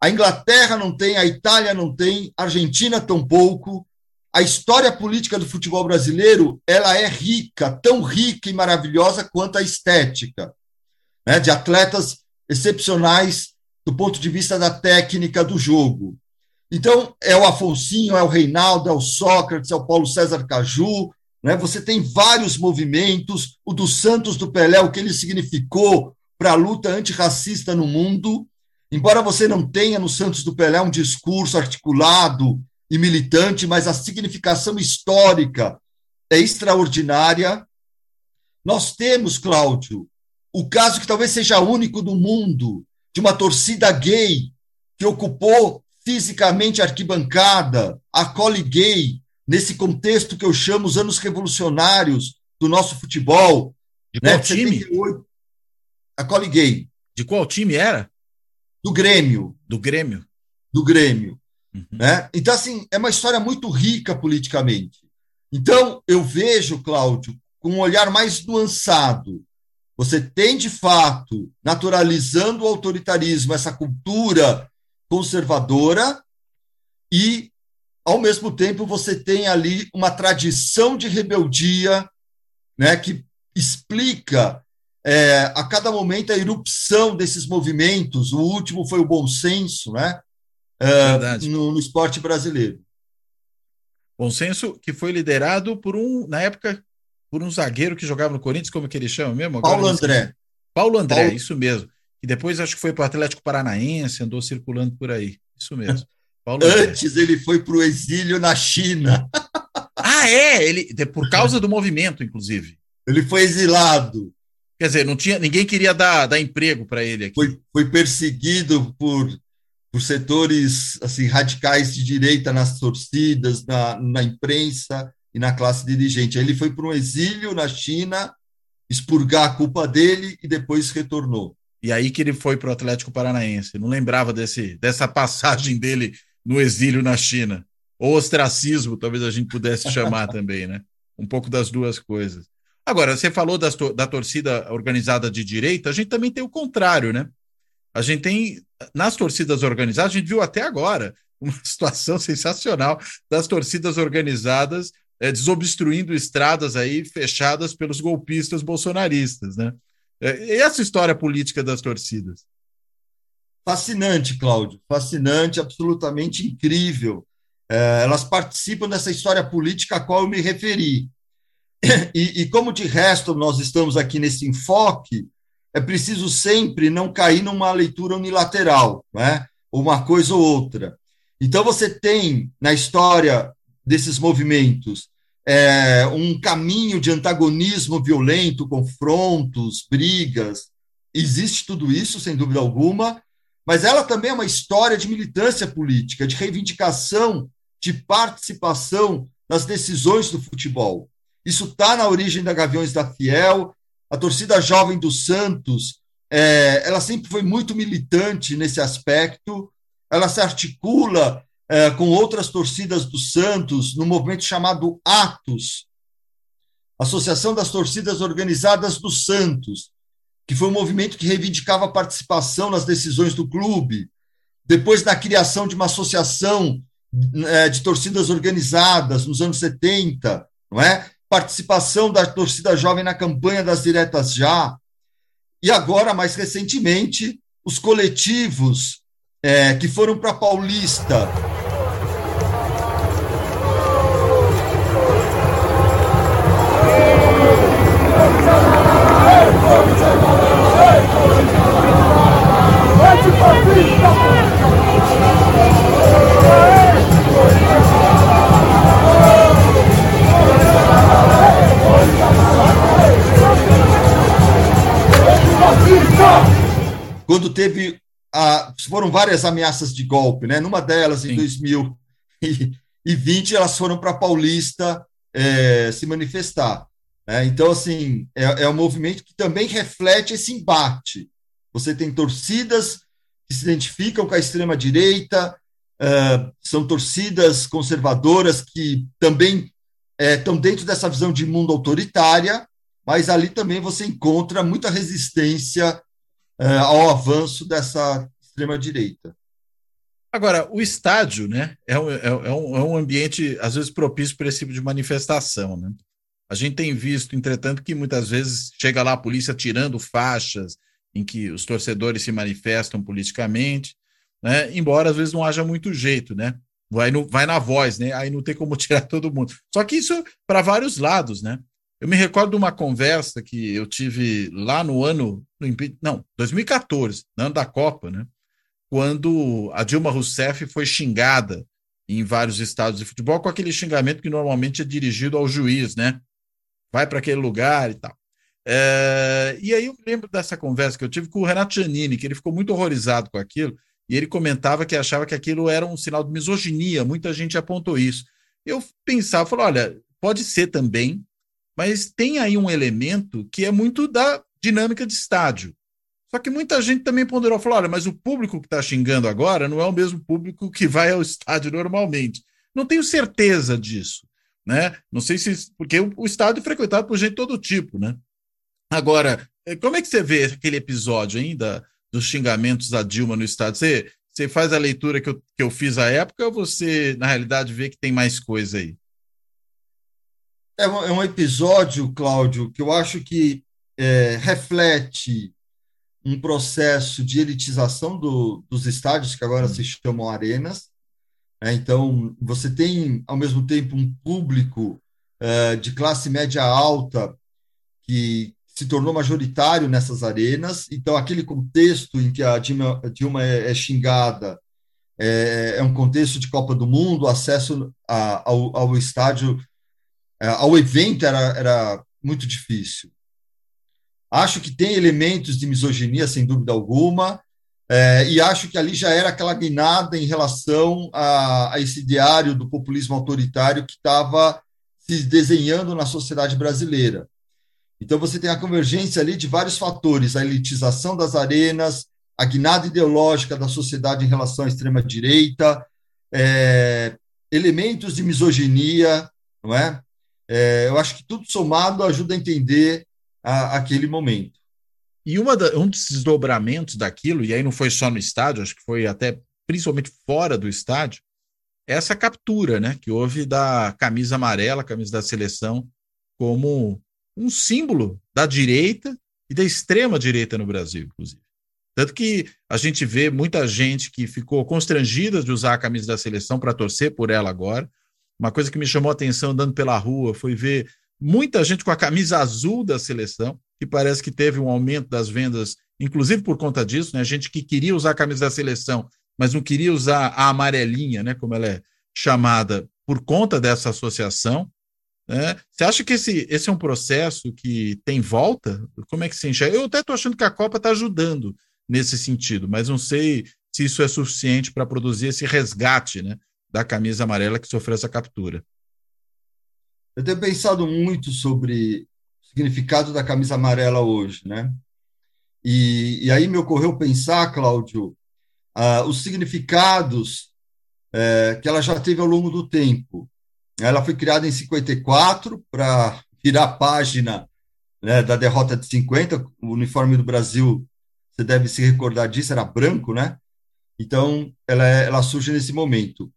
A Inglaterra não tem, a Itália não tem, a Argentina tampouco. A história política do futebol brasileiro ela é rica, tão rica e maravilhosa quanto a estética, né, de atletas excepcionais do ponto de vista da técnica do jogo. Então, é o Afonsinho, é o Reinaldo, é o Sócrates, é o Paulo César Caju, né? você tem vários movimentos, o do Santos do Pelé, o que ele significou para a luta antirracista no mundo, embora você não tenha no Santos do Pelé um discurso articulado e militante, mas a significação histórica é extraordinária. Nós temos, Cláudio, o caso que talvez seja único do mundo, de uma torcida gay que ocupou fisicamente arquibancada, acolhe gay, nesse contexto que eu chamo os anos revolucionários do nosso futebol. De qual né? time? 78, acolhe gay. De qual time era? Do Grêmio. Do Grêmio. Do Grêmio. Uhum. Né? Então, assim, é uma história muito rica politicamente. Então, eu vejo, Cláudio, com um olhar mais nuançado. Você tem, de fato, naturalizando o autoritarismo, essa cultura conservadora e, ao mesmo tempo, você tem ali uma tradição de rebeldia né, que explica é, a cada momento a erupção desses movimentos. O último foi o bom senso né, é, no, no esporte brasileiro. Bom senso que foi liderado por um, na época, por um zagueiro que jogava no Corinthians, como que ele chama mesmo? Agora, Paulo André. Paulo André, Paulo... isso mesmo e depois acho que foi para o Atlético Paranaense, andou circulando por aí. Isso mesmo. Paulo Antes ele foi para o exílio na China. ah, é? Ele, por causa do movimento, inclusive. Ele foi exilado. Quer dizer, não tinha, ninguém queria dar, dar emprego para ele aqui. Foi, foi perseguido por, por setores assim radicais de direita nas torcidas, na, na imprensa e na classe dirigente. Ele foi para um exílio na China, expurgar a culpa dele e depois retornou. E aí que ele foi para o Atlético Paranaense. Não lembrava desse, dessa passagem dele no exílio na China. Ou ostracismo, talvez a gente pudesse chamar também, né? Um pouco das duas coisas. Agora, você falou das, da torcida organizada de direita, a gente também tem o contrário, né? A gente tem, nas torcidas organizadas, a gente viu até agora uma situação sensacional das torcidas organizadas é, desobstruindo estradas aí fechadas pelos golpistas bolsonaristas, né? É, essa história política das torcidas? Fascinante, Cláudio. Fascinante, absolutamente incrível. É, elas participam dessa história política a qual eu me referi. E, e, como de resto nós estamos aqui nesse enfoque, é preciso sempre não cair numa leitura unilateral, né? uma coisa ou outra. Então, você tem na história desses movimentos é, um caminho de antagonismo violento, confrontos, brigas. Existe tudo isso, sem dúvida alguma, mas ela também é uma história de militância política, de reivindicação, de participação nas decisões do futebol. Isso está na origem da Gaviões da Fiel, a torcida jovem do Santos, é, ela sempre foi muito militante nesse aspecto, ela se articula é, com outras torcidas do Santos no movimento chamado Atos, Associação das Torcidas Organizadas do Santos, que foi um movimento que reivindicava a participação nas decisões do clube. Depois da criação de uma associação é, de torcidas organizadas nos anos 70, não é? Participação da torcida jovem na campanha das diretas já. E agora, mais recentemente, os coletivos é, que foram para Paulista Quando teve a, foram várias ameaças de golpe, né? Numa delas, Sim. em 2020, elas foram para Paulista é, se manifestar. Né? Então, assim, é, é um movimento que também reflete esse embate. Você tem torcidas que se identificam com a extrema-direita, uh, são torcidas conservadoras que também estão é, dentro dessa visão de mundo autoritária, mas ali também você encontra muita resistência uh, ao avanço dessa extrema-direita. Agora, o estádio né, é, um, é, um, é um ambiente, às vezes, propício para esse tipo de manifestação. Né? A gente tem visto, entretanto, que muitas vezes chega lá a polícia tirando faixas em que os torcedores se manifestam politicamente, né? embora às vezes não haja muito jeito, né? Vai, no, vai na voz, né? Aí não tem como tirar todo mundo. Só que isso para vários lados, né? Eu me recordo de uma conversa que eu tive lá no ano, no, não, 2014, no ano da Copa, né? Quando a Dilma Rousseff foi xingada em vários estados de futebol com aquele xingamento que normalmente é dirigido ao juiz, né? vai para aquele lugar e tal. É, e aí eu lembro dessa conversa que eu tive com o Renato Giannini, que ele ficou muito horrorizado com aquilo, e ele comentava que achava que aquilo era um sinal de misoginia, muita gente apontou isso. Eu pensava, falei, olha, pode ser também, mas tem aí um elemento que é muito da dinâmica de estádio. Só que muita gente também ponderou, falou, olha, mas o público que está xingando agora não é o mesmo público que vai ao estádio normalmente. Não tenho certeza disso né? Não sei se. Porque o, estádio é frequentado por gente de todo tipo, né? Agora, eh, como é que você vê aquele episódio ainda dos xingamentos da Dilma no estádio? Você, você faz a leitura que eu, que eu fiz à época ou você, na realidade, vê que tem mais coisa aí? É um, é um episódio, Cláudio, que eu acho que é, reflete um processo de elitização do, dos estádios, que agora se chamam arenas, é, então, você tem, ao mesmo tempo, um público é, de classe média alta que se tornou majoritário nessas arenas. Então, aquele contexto em que a Dilma, a Dilma é, é, xingada é, é, um contexto de Copa do Mundo, acesso a, ao, ao, estádio, é, ao evento era, era muito difícil. Acho que tem elementos de misoginia, sem dúvida alguma, é, e acho que ali já era aquela guinada em relação a, a esse diário do populismo autoritário que estava se desenhando na sociedade brasileira. Então, você tem a convergência ali de vários fatores: a elitização das arenas, a guinada ideológica da sociedade em relação à extrema-direita, é, elementos de misoginia, não é? é? Eu acho que tudo somado ajuda a entender a, aquele momento. E da, um dos desdobramentos daquilo, e aí não foi só no estádio, acho que foi até principalmente fora do estádio, é essa captura né, que houve da camisa amarela, camisa da seleção, como um símbolo da direita e da extrema direita no Brasil, inclusive. Tanto que a gente vê muita gente que ficou constrangida de usar a camisa da seleção para torcer por ela agora. Uma coisa que me chamou a atenção andando pela rua foi ver muita gente com a camisa azul da seleção que parece que teve um aumento das vendas, inclusive por conta disso, né? Gente que queria usar a camisa da seleção, mas não queria usar a amarelinha, né? Como ela é chamada, por conta dessa associação. Né? Você acha que esse, esse é um processo que tem volta? Como é que se enxerga? Eu até estou achando que a Copa está ajudando nesse sentido, mas não sei se isso é suficiente para produzir esse resgate né, da camisa amarela que sofreu essa captura. Eu tenho pensado muito sobre significado da camisa amarela hoje, né? E, e aí me ocorreu pensar, Cláudio, uh, os significados uh, que ela já teve ao longo do tempo. Ela foi criada em 54 para virar a página né, da derrota de 50. O uniforme do Brasil, você deve se recordar disso, era branco, né? Então, ela, ela surge nesse momento.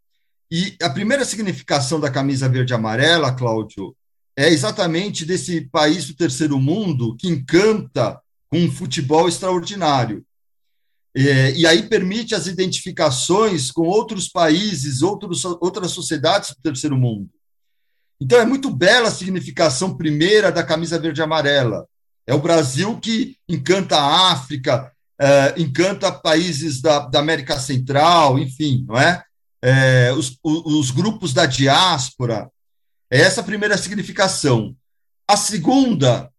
E a primeira significação da camisa verde e amarela, Cláudio, é exatamente desse país do terceiro mundo que encanta com um futebol extraordinário. É, e aí permite as identificações com outros países, outros, outras sociedades do terceiro mundo. Então é muito bela a significação primeira da camisa verde e amarela. É o Brasil que encanta a África, é, encanta países da, da, América Central, enfim, não é? É os, os grupos da diáspora, é essa a primeira significação. A segunda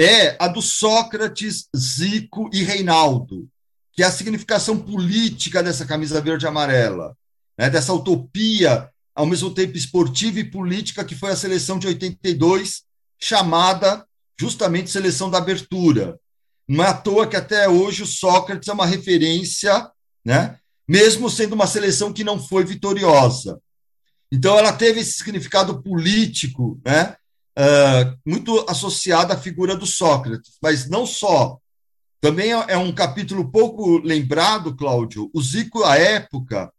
é a do Sócrates, Zico e Reinaldo, que é a significação política dessa camisa verde e amarela, né, dessa utopia, ao mesmo tempo esportiva e política, que foi a seleção de 82, chamada justamente seleção da abertura. Não é à toa que até hoje o Sócrates é uma referência, né, mesmo sendo uma seleção que não foi vitoriosa. Então, ela teve esse significado político, né, uh, muito associado à figura do Sócrates, mas não só. Também é, é um capítulo pouco lembrado, Cláudio. O Zico, à época,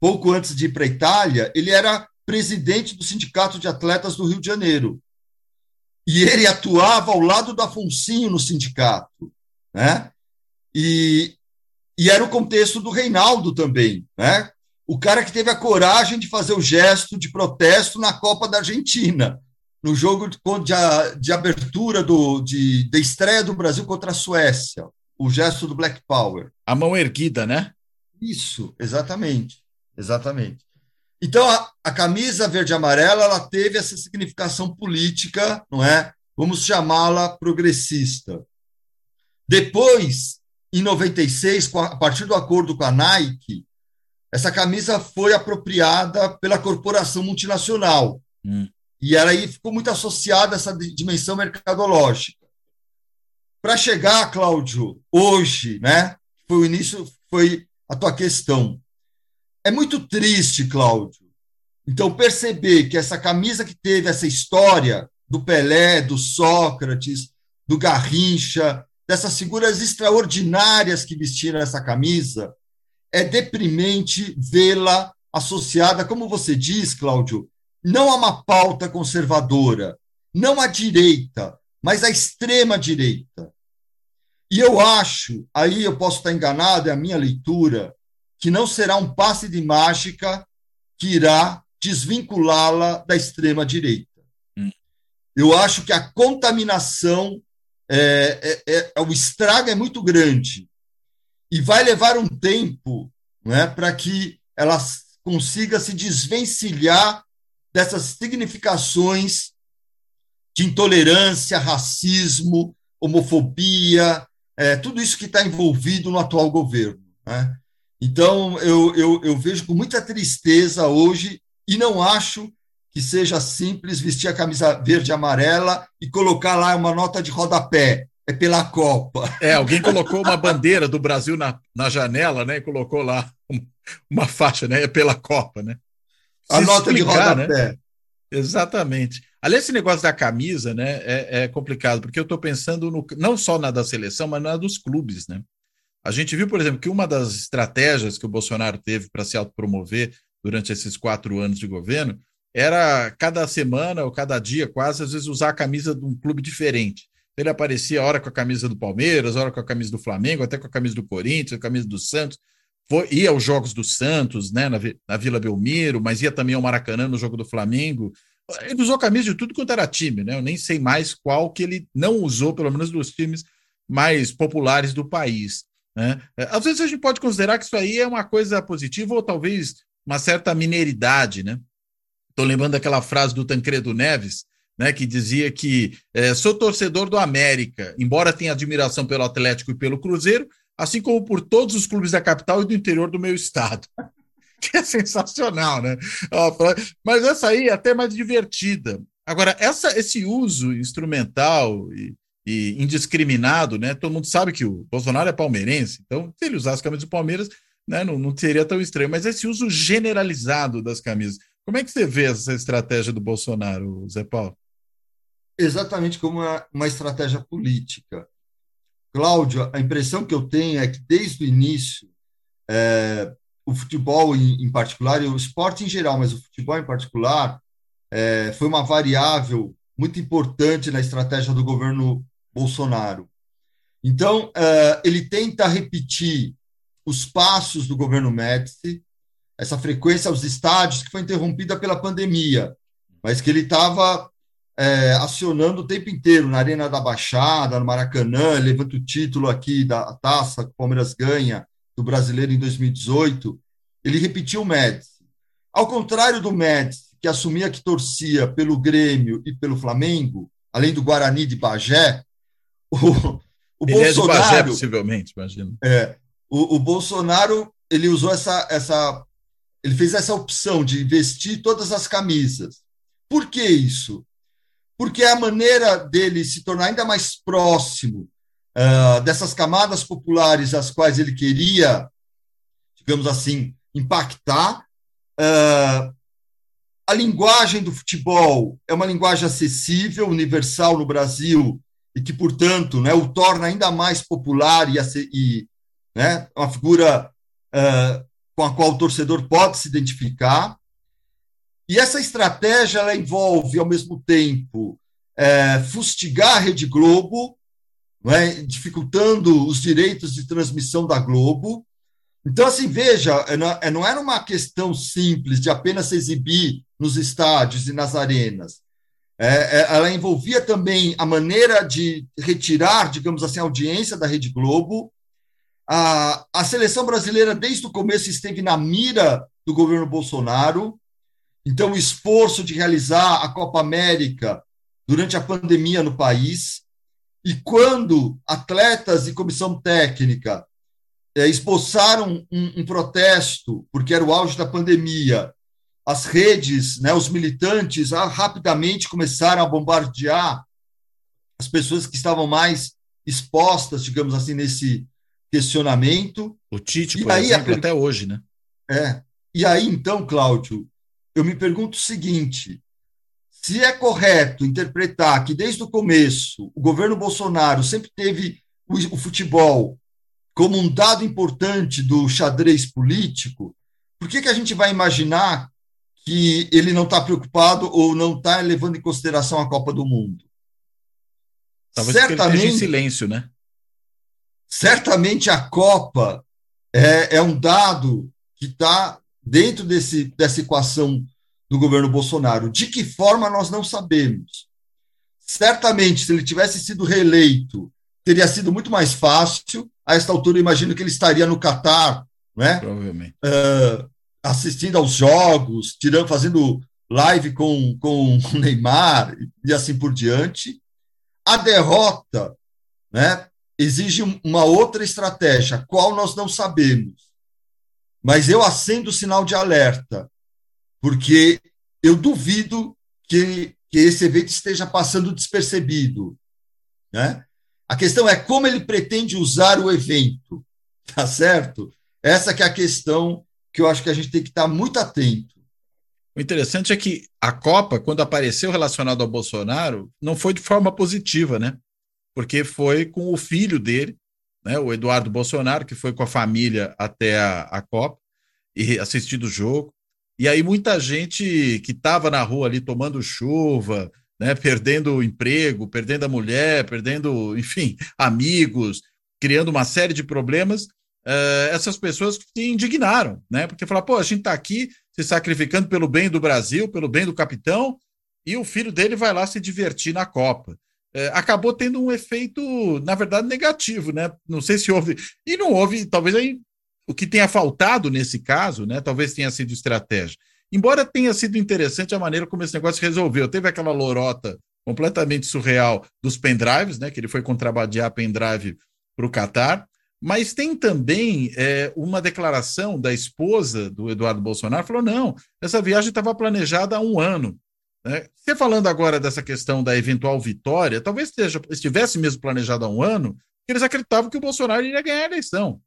pouco antes de ir para a Itália, ele era presidente do Sindicato de Atletas do Rio de Janeiro. E ele atuava ao lado do Afonsinho no sindicato. Né? E, e era o contexto do Reinaldo também. Né? O cara que teve a coragem de fazer o gesto de protesto na Copa da Argentina no jogo de, de, de abertura do, de, de estreia do Brasil contra a Suécia, o gesto do Black Power. A mão erguida, né? Isso, exatamente, exatamente. Então a, a camisa verde amarela ela teve essa significação política, não é? Vamos chamá-la progressista. Depois, em 96, a partir do acordo com a Nike, essa camisa foi apropriada pela corporação multinacional. Hum. E ela aí ficou muito associada a essa dimensão mercadológica. Para chegar, Cláudio, hoje, né? Foi o início, foi a tua questão. É muito triste, Cláudio. Então, perceber que essa camisa que teve essa história do Pelé, do Sócrates, do Garrincha, dessas figuras extraordinárias que vestiram essa camisa, é deprimente vê-la associada, como você diz, Cláudio, não a uma pauta conservadora, não à direita, mas à extrema direita. E eu acho, aí eu posso estar enganado, é a minha leitura, que não será um passe de mágica que irá desvinculá-la da extrema direita. Hum. Eu acho que a contaminação, é, é, é, o estrago é muito grande e vai levar um tempo né, para que ela consiga se desvencilhar dessas significações de intolerância, racismo, homofobia, é, tudo isso que está envolvido no atual governo. Né? Então, eu, eu, eu vejo com muita tristeza hoje e não acho que seja simples vestir a camisa verde e amarela e colocar lá uma nota de rodapé. É pela Copa. É, alguém colocou uma bandeira do Brasil na, na janela, né? E colocou lá uma faixa, né? É pela Copa, né? a nota explicar, de rodapé. Né? Exatamente. Aliás, esse negócio da camisa, né, é, é complicado, porque eu estou pensando no, não só na da seleção, mas na dos clubes, né? A gente viu, por exemplo, que uma das estratégias que o Bolsonaro teve para se autopromover durante esses quatro anos de governo era cada semana ou cada dia, quase, às vezes, usar a camisa de um clube diferente. Ele aparecia, hora com a camisa do Palmeiras, hora com a camisa do Flamengo, até com a camisa do Corinthians, a camisa do Santos foi, ia aos Jogos do Santos, né, na, na Vila Belmiro, mas ia também ao Maracanã no jogo do Flamengo. Ele usou camisa de tudo quanto era time, né? Eu nem sei mais qual que ele não usou, pelo menos dos times mais populares do país. Né? Às vezes a gente pode considerar que isso aí é uma coisa positiva ou talvez uma certa mineridade, né? Estou lembrando daquela frase do Tancredo Neves, né, que dizia que é, sou torcedor do América, embora tenha admiração pelo Atlético e pelo Cruzeiro, assim como por todos os clubes da capital e do interior do meu estado. Que é sensacional, né? Mas essa aí é até mais divertida. Agora, essa, esse uso instrumental e, e, indiscriminado, né? Todo mundo sabe que o Bolsonaro é palmeirense, então se ele usasse a camisa do Palmeiras, né, não, não seria tão estranho. Mas esse uso generalizado das camisas, como é que você vê essa estratégia do Bolsonaro, Zé Paulo? Exatamente como uma, uma estratégia política. Cláudio, a impressão que eu tenho é que desde o início, é, o futebol em, em, particular, e o esporte em geral, mas o futebol em particular, é, foi uma variável muito importante na estratégia do governo Bolsonaro. Então, é, ele tenta repetir os passos do governo Médici, essa frequência aos estádios que foi interrompida pela pandemia, mas que ele estava é, acionando o tempo inteiro na Arena da Baixada, no Maracanã, levanta o título aqui da taça que o Palmeiras ganha do brasileiro em 2018. Ele repetiu o Médici. Ao contrário do Médici, que assumia que torcia pelo Grêmio e pelo Flamengo, além do Guarani de Bagé, o, o Ele Bolsonaro. É Bagé, possivelmente, imagino. É, o, o Bolsonaro ele usou essa, essa, ele fez essa opção de vestir todas as camisas. Por que isso? Porque é a maneira dele se tornar ainda mais próximo uh, dessas camadas populares às quais ele queria, digamos assim, impactar. Uh, a linguagem do futebol é uma linguagem acessível, universal no Brasil e que, portanto, né, o torna ainda mais popular e, e né, uma figura uh, com a qual o torcedor pode se identificar. E essa estratégia ela envolve, ao mesmo tempo, é, fustigar a Rede Globo, é, dificultando os direitos de transmissão da Globo. Então, assim, veja, é, não era uma questão simples de apenas se exibir nos estádios e nas arenas. É, ela envolvia também a maneira de retirar, digamos assim, a audiência da Rede Globo. A, a seleção brasileira, desde o começo, esteve na mira do governo Bolsonaro. Então, o esforço de realizar a Copa América durante a pandemia no país, e quando atletas e comissão técnica é, esboçaram um, um, protesto, porque era o auge da pandemia, as redes, né, os militantes ah, rapidamente começaram a bombardear as pessoas que estavam mais expostas, digamos assim, nesse questionamento. O Tite, por aí, exemplo, até hoje, né? É. E aí, então, Cláudio, eu me pergunto o seguinte: se é correto interpretar que, desde o começo, o governo Bolsonaro sempre teve o, futebol como um dado importante do xadrez político, por que, que a gente vai imaginar que ele não está preocupado ou não está levando em consideração a Copa do Mundo? Talvez certamente, em silêncio, né? Certamente a Copa é, é um dado que está dentro desse, dessa equação do governo Bolsonaro. De que forma nós não sabemos. Certamente, se ele tivesse sido reeleito, teria sido muito mais fácil. A esta altura, imagino que ele estaria no Catar, né? Provavelmente. Uh, assistindo aos jogos, tirando, fazendo live com, com o Neymar e assim por diante. A derrota né, exige uma outra estratégia, qual nós não sabemos. Mas eu acendo o sinal de alerta porque eu duvido que, que esse evento esteja passando despercebido. Né? A questão é como ele pretende usar o evento, tá certo? Essa que é a questão que eu acho que a gente tem que estar muito atento. O interessante é que a Copa, quando apareceu relacionado ao Bolsonaro, não foi de forma positiva, né? Porque foi com o filho dele, né, o Eduardo Bolsonaro, que foi com a família até a, a Copa e assistindo o jogo. E aí muita gente que estava na rua ali tomando chuva, né, perdendo o emprego, perdendo a mulher, perdendo, enfim, amigos, criando uma série de problemas, uh, essas pessoas se indignaram, né? Porque falaram, pô, a gente está aqui se sacrificando pelo bem do Brasil, pelo bem do capitão, e o filho dele vai lá se divertir na Copa. Uh, acabou tendo um efeito, na verdade, negativo, né? Não sei se houve. E não houve, talvez aí o que tenha faltado nesse caso, né, talvez tenha sido estratégia. Embora tenha sido interessante a maneira como esse negócio resolveu. Teve aquela lorota completamente surreal dos pendrives, né, que ele foi contrabandear pendrive para o Catar, mas tem também é, uma declaração da esposa do Eduardo Bolsonaro, falou, não, essa viagem estava planejada há um ano. Né? Você falando agora dessa questão da eventual vitória, talvez esteja, estivesse mesmo planejado há um ano, eles acreditavam que o Bolsonaro iria ganhar a eleição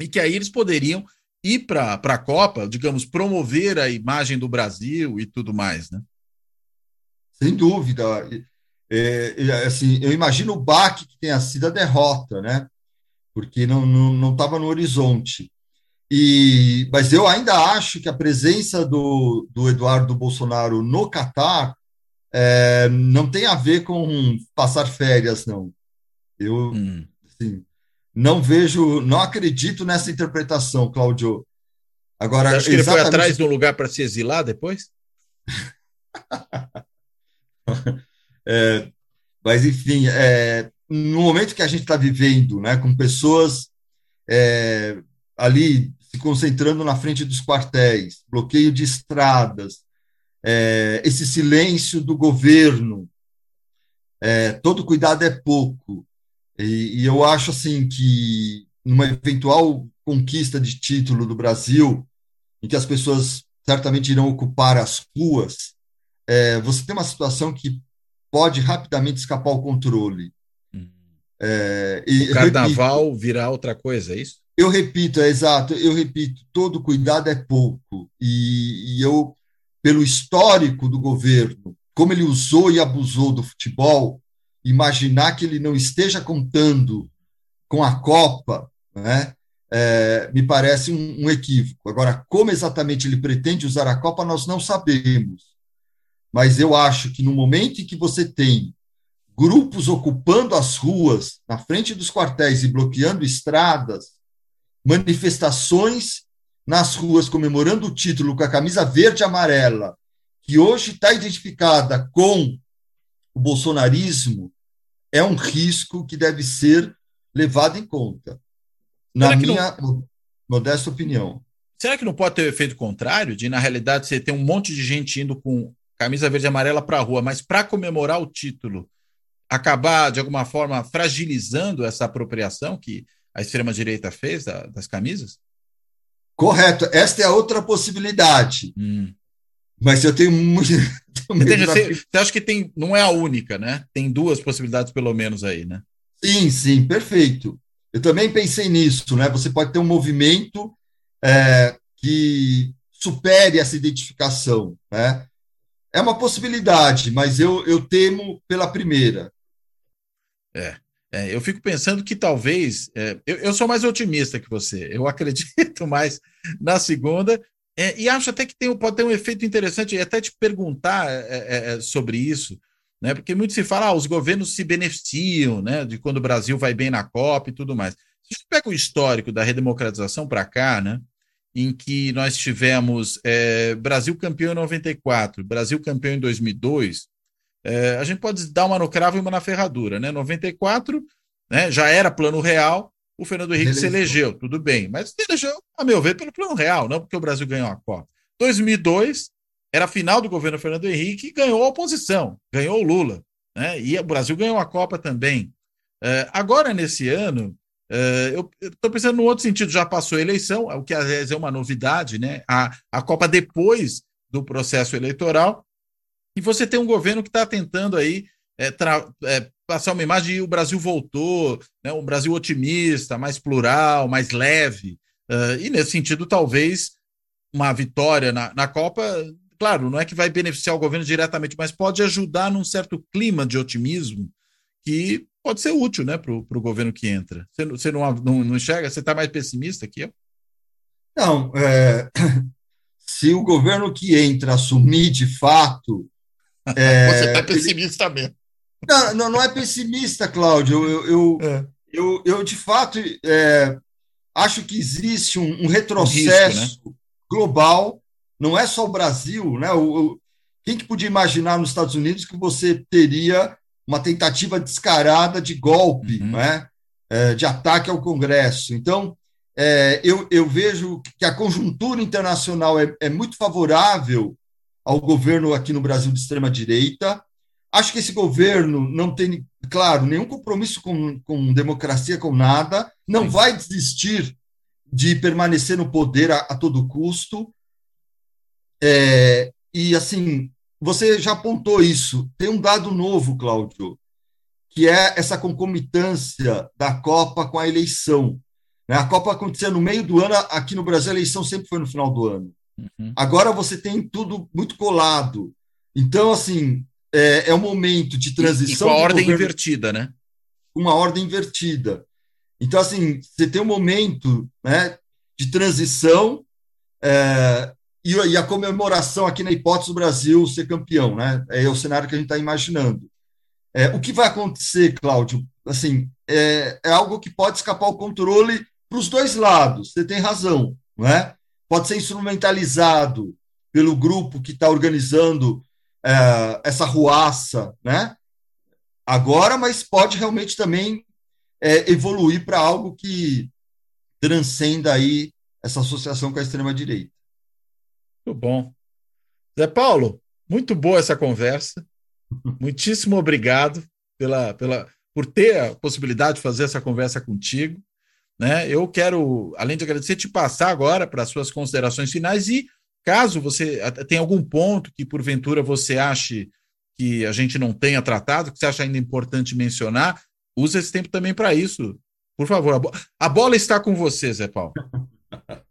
e que aí eles poderiam ir para a Copa, digamos, promover a imagem do Brasil e tudo mais, né? Sem dúvida. É, é, assim, eu imagino o baque que tenha sido a derrota, né? Porque não estava não, não no horizonte. E, mas eu ainda acho que a presença do, do Eduardo Bolsonaro no Catar é, não tem a ver com passar férias, não. Eu, hum. assim, não vejo, não acredito nessa interpretação, Cláudio. Agora, acho que ele foi atrás de um lugar para se exilar depois? é, mas, enfim, é, no momento que a gente está vivendo, né, com pessoas é, ali se concentrando na frente dos quartéis, bloqueio de estradas, é, esse silêncio do governo, é, todo cuidado é pouco. E, e eu acho assim que numa eventual conquista de título do Brasil, em que as pessoas certamente irão ocupar as ruas, é, você tem uma situação que pode rapidamente escapar ao controle. Hum. É, e, o carnaval repito, virar outra coisa, é isso? Eu repito, é exato, eu repito, todo cuidado é pouco. E, e eu, pelo histórico do governo, como ele usou e abusou do futebol, imaginar que ele não esteja contando com a Copa, né, é, me parece um, um, equívoco. Agora, como exatamente ele pretende usar a Copa, nós não sabemos. Mas eu acho que no momento em que você tem grupos ocupando as ruas, na frente dos quartéis e bloqueando estradas, manifestações nas ruas comemorando o título com a camisa verde e amarela, que hoje está identificada com o bolsonarismo, é um risco que deve ser levado em conta, na minha não... modesta opinião. Será que não pode ter o efeito contrário, de na realidade você ter um monte de gente indo com camisa verde e amarela para a rua, mas para comemorar o título, acabar de alguma forma fragilizando essa apropriação que a extrema-direita fez da, das camisas? Correto. Esta é a outra possibilidade. Hum. Mas eu tenho muito. Você, você acha que tem, não é a única, né? Tem duas possibilidades, pelo menos, aí, né? Sim, sim, perfeito. Eu também pensei nisso, né? Você pode ter um movimento é, que supere essa identificação, né? É uma possibilidade, mas eu, eu temo pela primeira. É. É, eu fico pensando que talvez. É, eu, eu, sou mais otimista que você. Eu acredito mais na segunda. É, e acho até que tem, pode ter um efeito interessante, até te perguntar é, é, é, sobre isso, né? Porque muito se fala, ah, os governos se beneficiam né, de quando o Brasil vai bem na Copa e tudo mais. Se você pega o histórico da redemocratização para cá, né? Em que nós tivemos Brasil campeão em 94, Brasil campeão em 2002, é, a gente pode dar uma no cravo e uma na ferradura, né? 94, né, já era plano real, o Fernando Henrique se elegeu, tudo bem, mas se elegeu, a meu ver, pelo plano real, não porque o Brasil ganhou a Copa. 2002 era a final do governo Fernando Henrique e ganhou a oposição, ganhou o Lula, né? E o Brasil ganhou a Copa também. É, agora, nesse ano, é, eu estou pensando no outro sentido, já passou a eleição, o que às vezes é uma novidade, né? A, a Copa depois do processo eleitoral, e você tem um governo que está tentando aí é, é, passar uma imagem de o Brasil voltou, né, um Brasil otimista, mais plural, mais leve. Uh, e nesse sentido, talvez uma vitória na, na Copa, claro, não é que vai beneficiar o governo diretamente, mas pode ajudar num certo clima de otimismo que pode ser útil né, para o governo que entra. Você, não, não, não enxerga? Você está mais pessimista eu? Não, é, se o governo que entra assumir de fato é, Você está pessimista ele... mesmo. Não, não, não, é pessimista, Cláudio. Eu, eu, é. eu, eu, de fato, é, acho que existe um, um retrocesso um risco, né? global. Não é só o Brasil, né? O, o, quem que podia imaginar nos Estados Unidos que você teria uma tentativa descarada de golpe, uhum. né? É, de ataque ao Congresso? Então, é, eu, eu vejo que a conjuntura internacional é, é muito favorável ao governo aqui no Brasil de extrema-direita. Acho que esse governo não tem, claro, nenhum compromisso com, com democracia, com nada, não Sim. vai desistir de permanecer no poder a, a todo custo. É, e, assim, você já apontou isso. Tem um dado novo, Cláudio, que é essa concomitância da Copa com a eleição. Né? A Copa acontecia no meio do ano, aqui no Brasil a eleição sempre foi no final do ano. Uhum. Agora você tem tudo muito colado. Então, assim, é, é um momento de transição. E, e com a ordem governo, invertida, né? Uma ordem invertida. Então, assim, você tem um momento né, de transição é, e, e, a comemoração aqui na hipótese do Brasil ser campeão, né? É o cenário que a gente está imaginando. É, o que vai acontecer, Cláudio? Assim, é, é algo que pode escapar o controle para os dois lados. Você tem razão, não é? Pode ser instrumentalizado pelo grupo que está organizando é, essa ruaça, né? Agora, mas pode realmente também é, evoluir para algo que transcenda aí essa associação com a extrema direita. Muito bom. Zé Paulo, muito boa essa conversa. Muitíssimo obrigado pela, pela, por ter a possibilidade de fazer essa conversa contigo. Né? Eu quero, além de agradecer, te passar agora para as suas considerações finais e caso você tenha algum ponto que porventura você ache que a gente não tenha tratado, que você acha ainda importante mencionar, use esse tempo também para isso. Por favor, a, bo a bola está com você, Zé Paulo.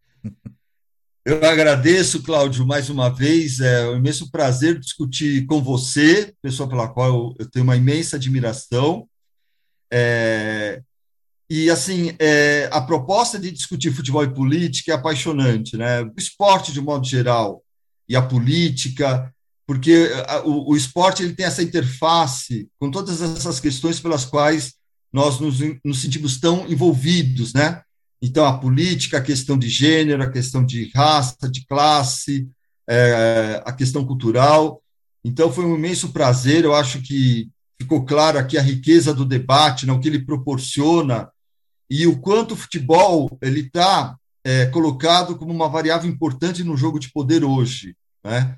Eu agradeço, Cláudio, mais uma vez. É um imenso prazer discutir com você, pessoa pela qual eu tenho uma imensa admiração. É, e, assim, é, a proposta de discutir futebol e política é apaixonante, né? O esporte, de modo geral, e a política, porque o, o esporte ele tem essa interface com todas essas questões pelas quais nós nos, nos sentimos tão envolvidos, né? Então, a política, a questão de gênero, a questão de raça, de classe, é, a questão cultural. Então, foi um imenso prazer. Eu acho que ficou claro aqui a riqueza do debate, né, o que ele proporciona e o quanto o futebol ele está é, colocado como uma variável importante no jogo de poder hoje. Né?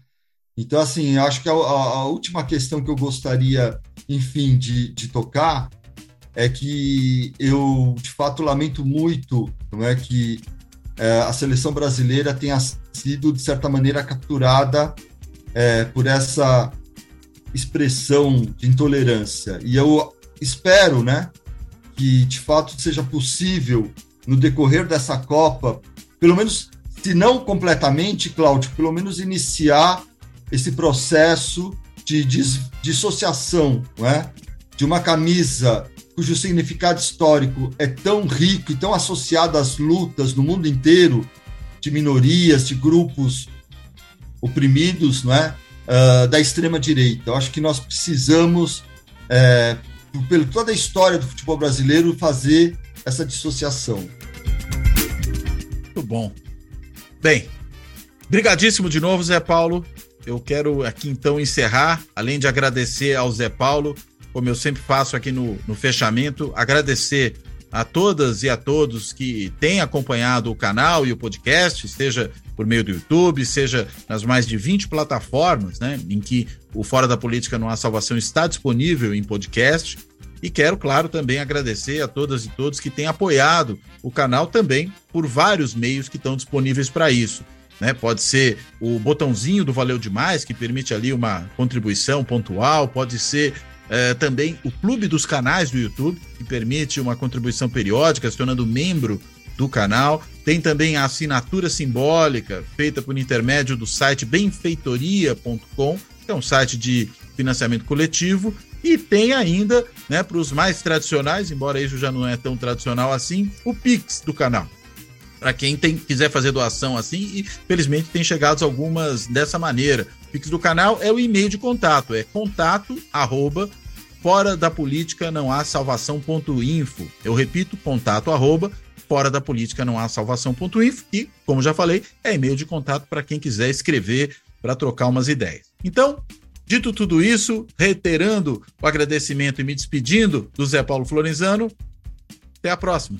Então, assim, acho que a, a, última questão que eu gostaria, enfim, de, de tocar é que eu, de fato, lamento muito não é, que é, a seleção brasileira tenha sido, de certa maneira, capturada é, por essa expressão de intolerância. E eu espero né, que, de fato, seja possível, no decorrer dessa Copa, pelo menos, se não completamente, Cláudio, pelo menos iniciar esse processo de dissociação não é? de uma camisa cujo significado histórico é tão rico e tão associado às lutas no mundo inteiro de minorias, de grupos oprimidos, não é? Uh, da extrema direita. Eu acho que nós precisamos, é, pelo toda a história do futebol brasileiro, fazer essa dissociação. Muito bom. Bem, brigadíssimo de novo, Zé Paulo. Eu quero aqui então encerrar, além de agradecer ao Zé Paulo como eu sempre faço aqui no, no fechamento, agradecer a todas e a todos que têm acompanhado o canal e o podcast, seja por meio do YouTube, seja nas mais de 20 plataformas, né, em que o Fora da Política Não Há Salvação está disponível em podcast. E quero, claro, também agradecer a todas e todos que têm apoiado o canal também por vários meios que estão disponíveis para isso. Né? Pode ser o botãozinho do Valeu Demais, que permite ali uma contribuição pontual, pode ser é, também o Clube dos Canais do YouTube, que permite uma contribuição periódica, se tornando membro do canal. Tem também a assinatura simbólica, feita por intermédio do site benfeitoria.com, que é um site de financiamento coletivo. E tem ainda, né, para os mais tradicionais, embora isso já não é tão tradicional assim, o Pix do canal. Para quem tem, quiser fazer doação assim, e felizmente tem chegado algumas dessa maneira. O Pix do canal é o e-mail de contato, é contato arroba fora da política não há salvação.info. Eu repito, contato arroba fora da política não há salvação.info e, como já falei, é e-mail de contato para quem quiser escrever para trocar umas ideias. Então, dito tudo isso, reiterando o agradecimento e me despedindo do Zé Paulo Florenzano, até a próxima.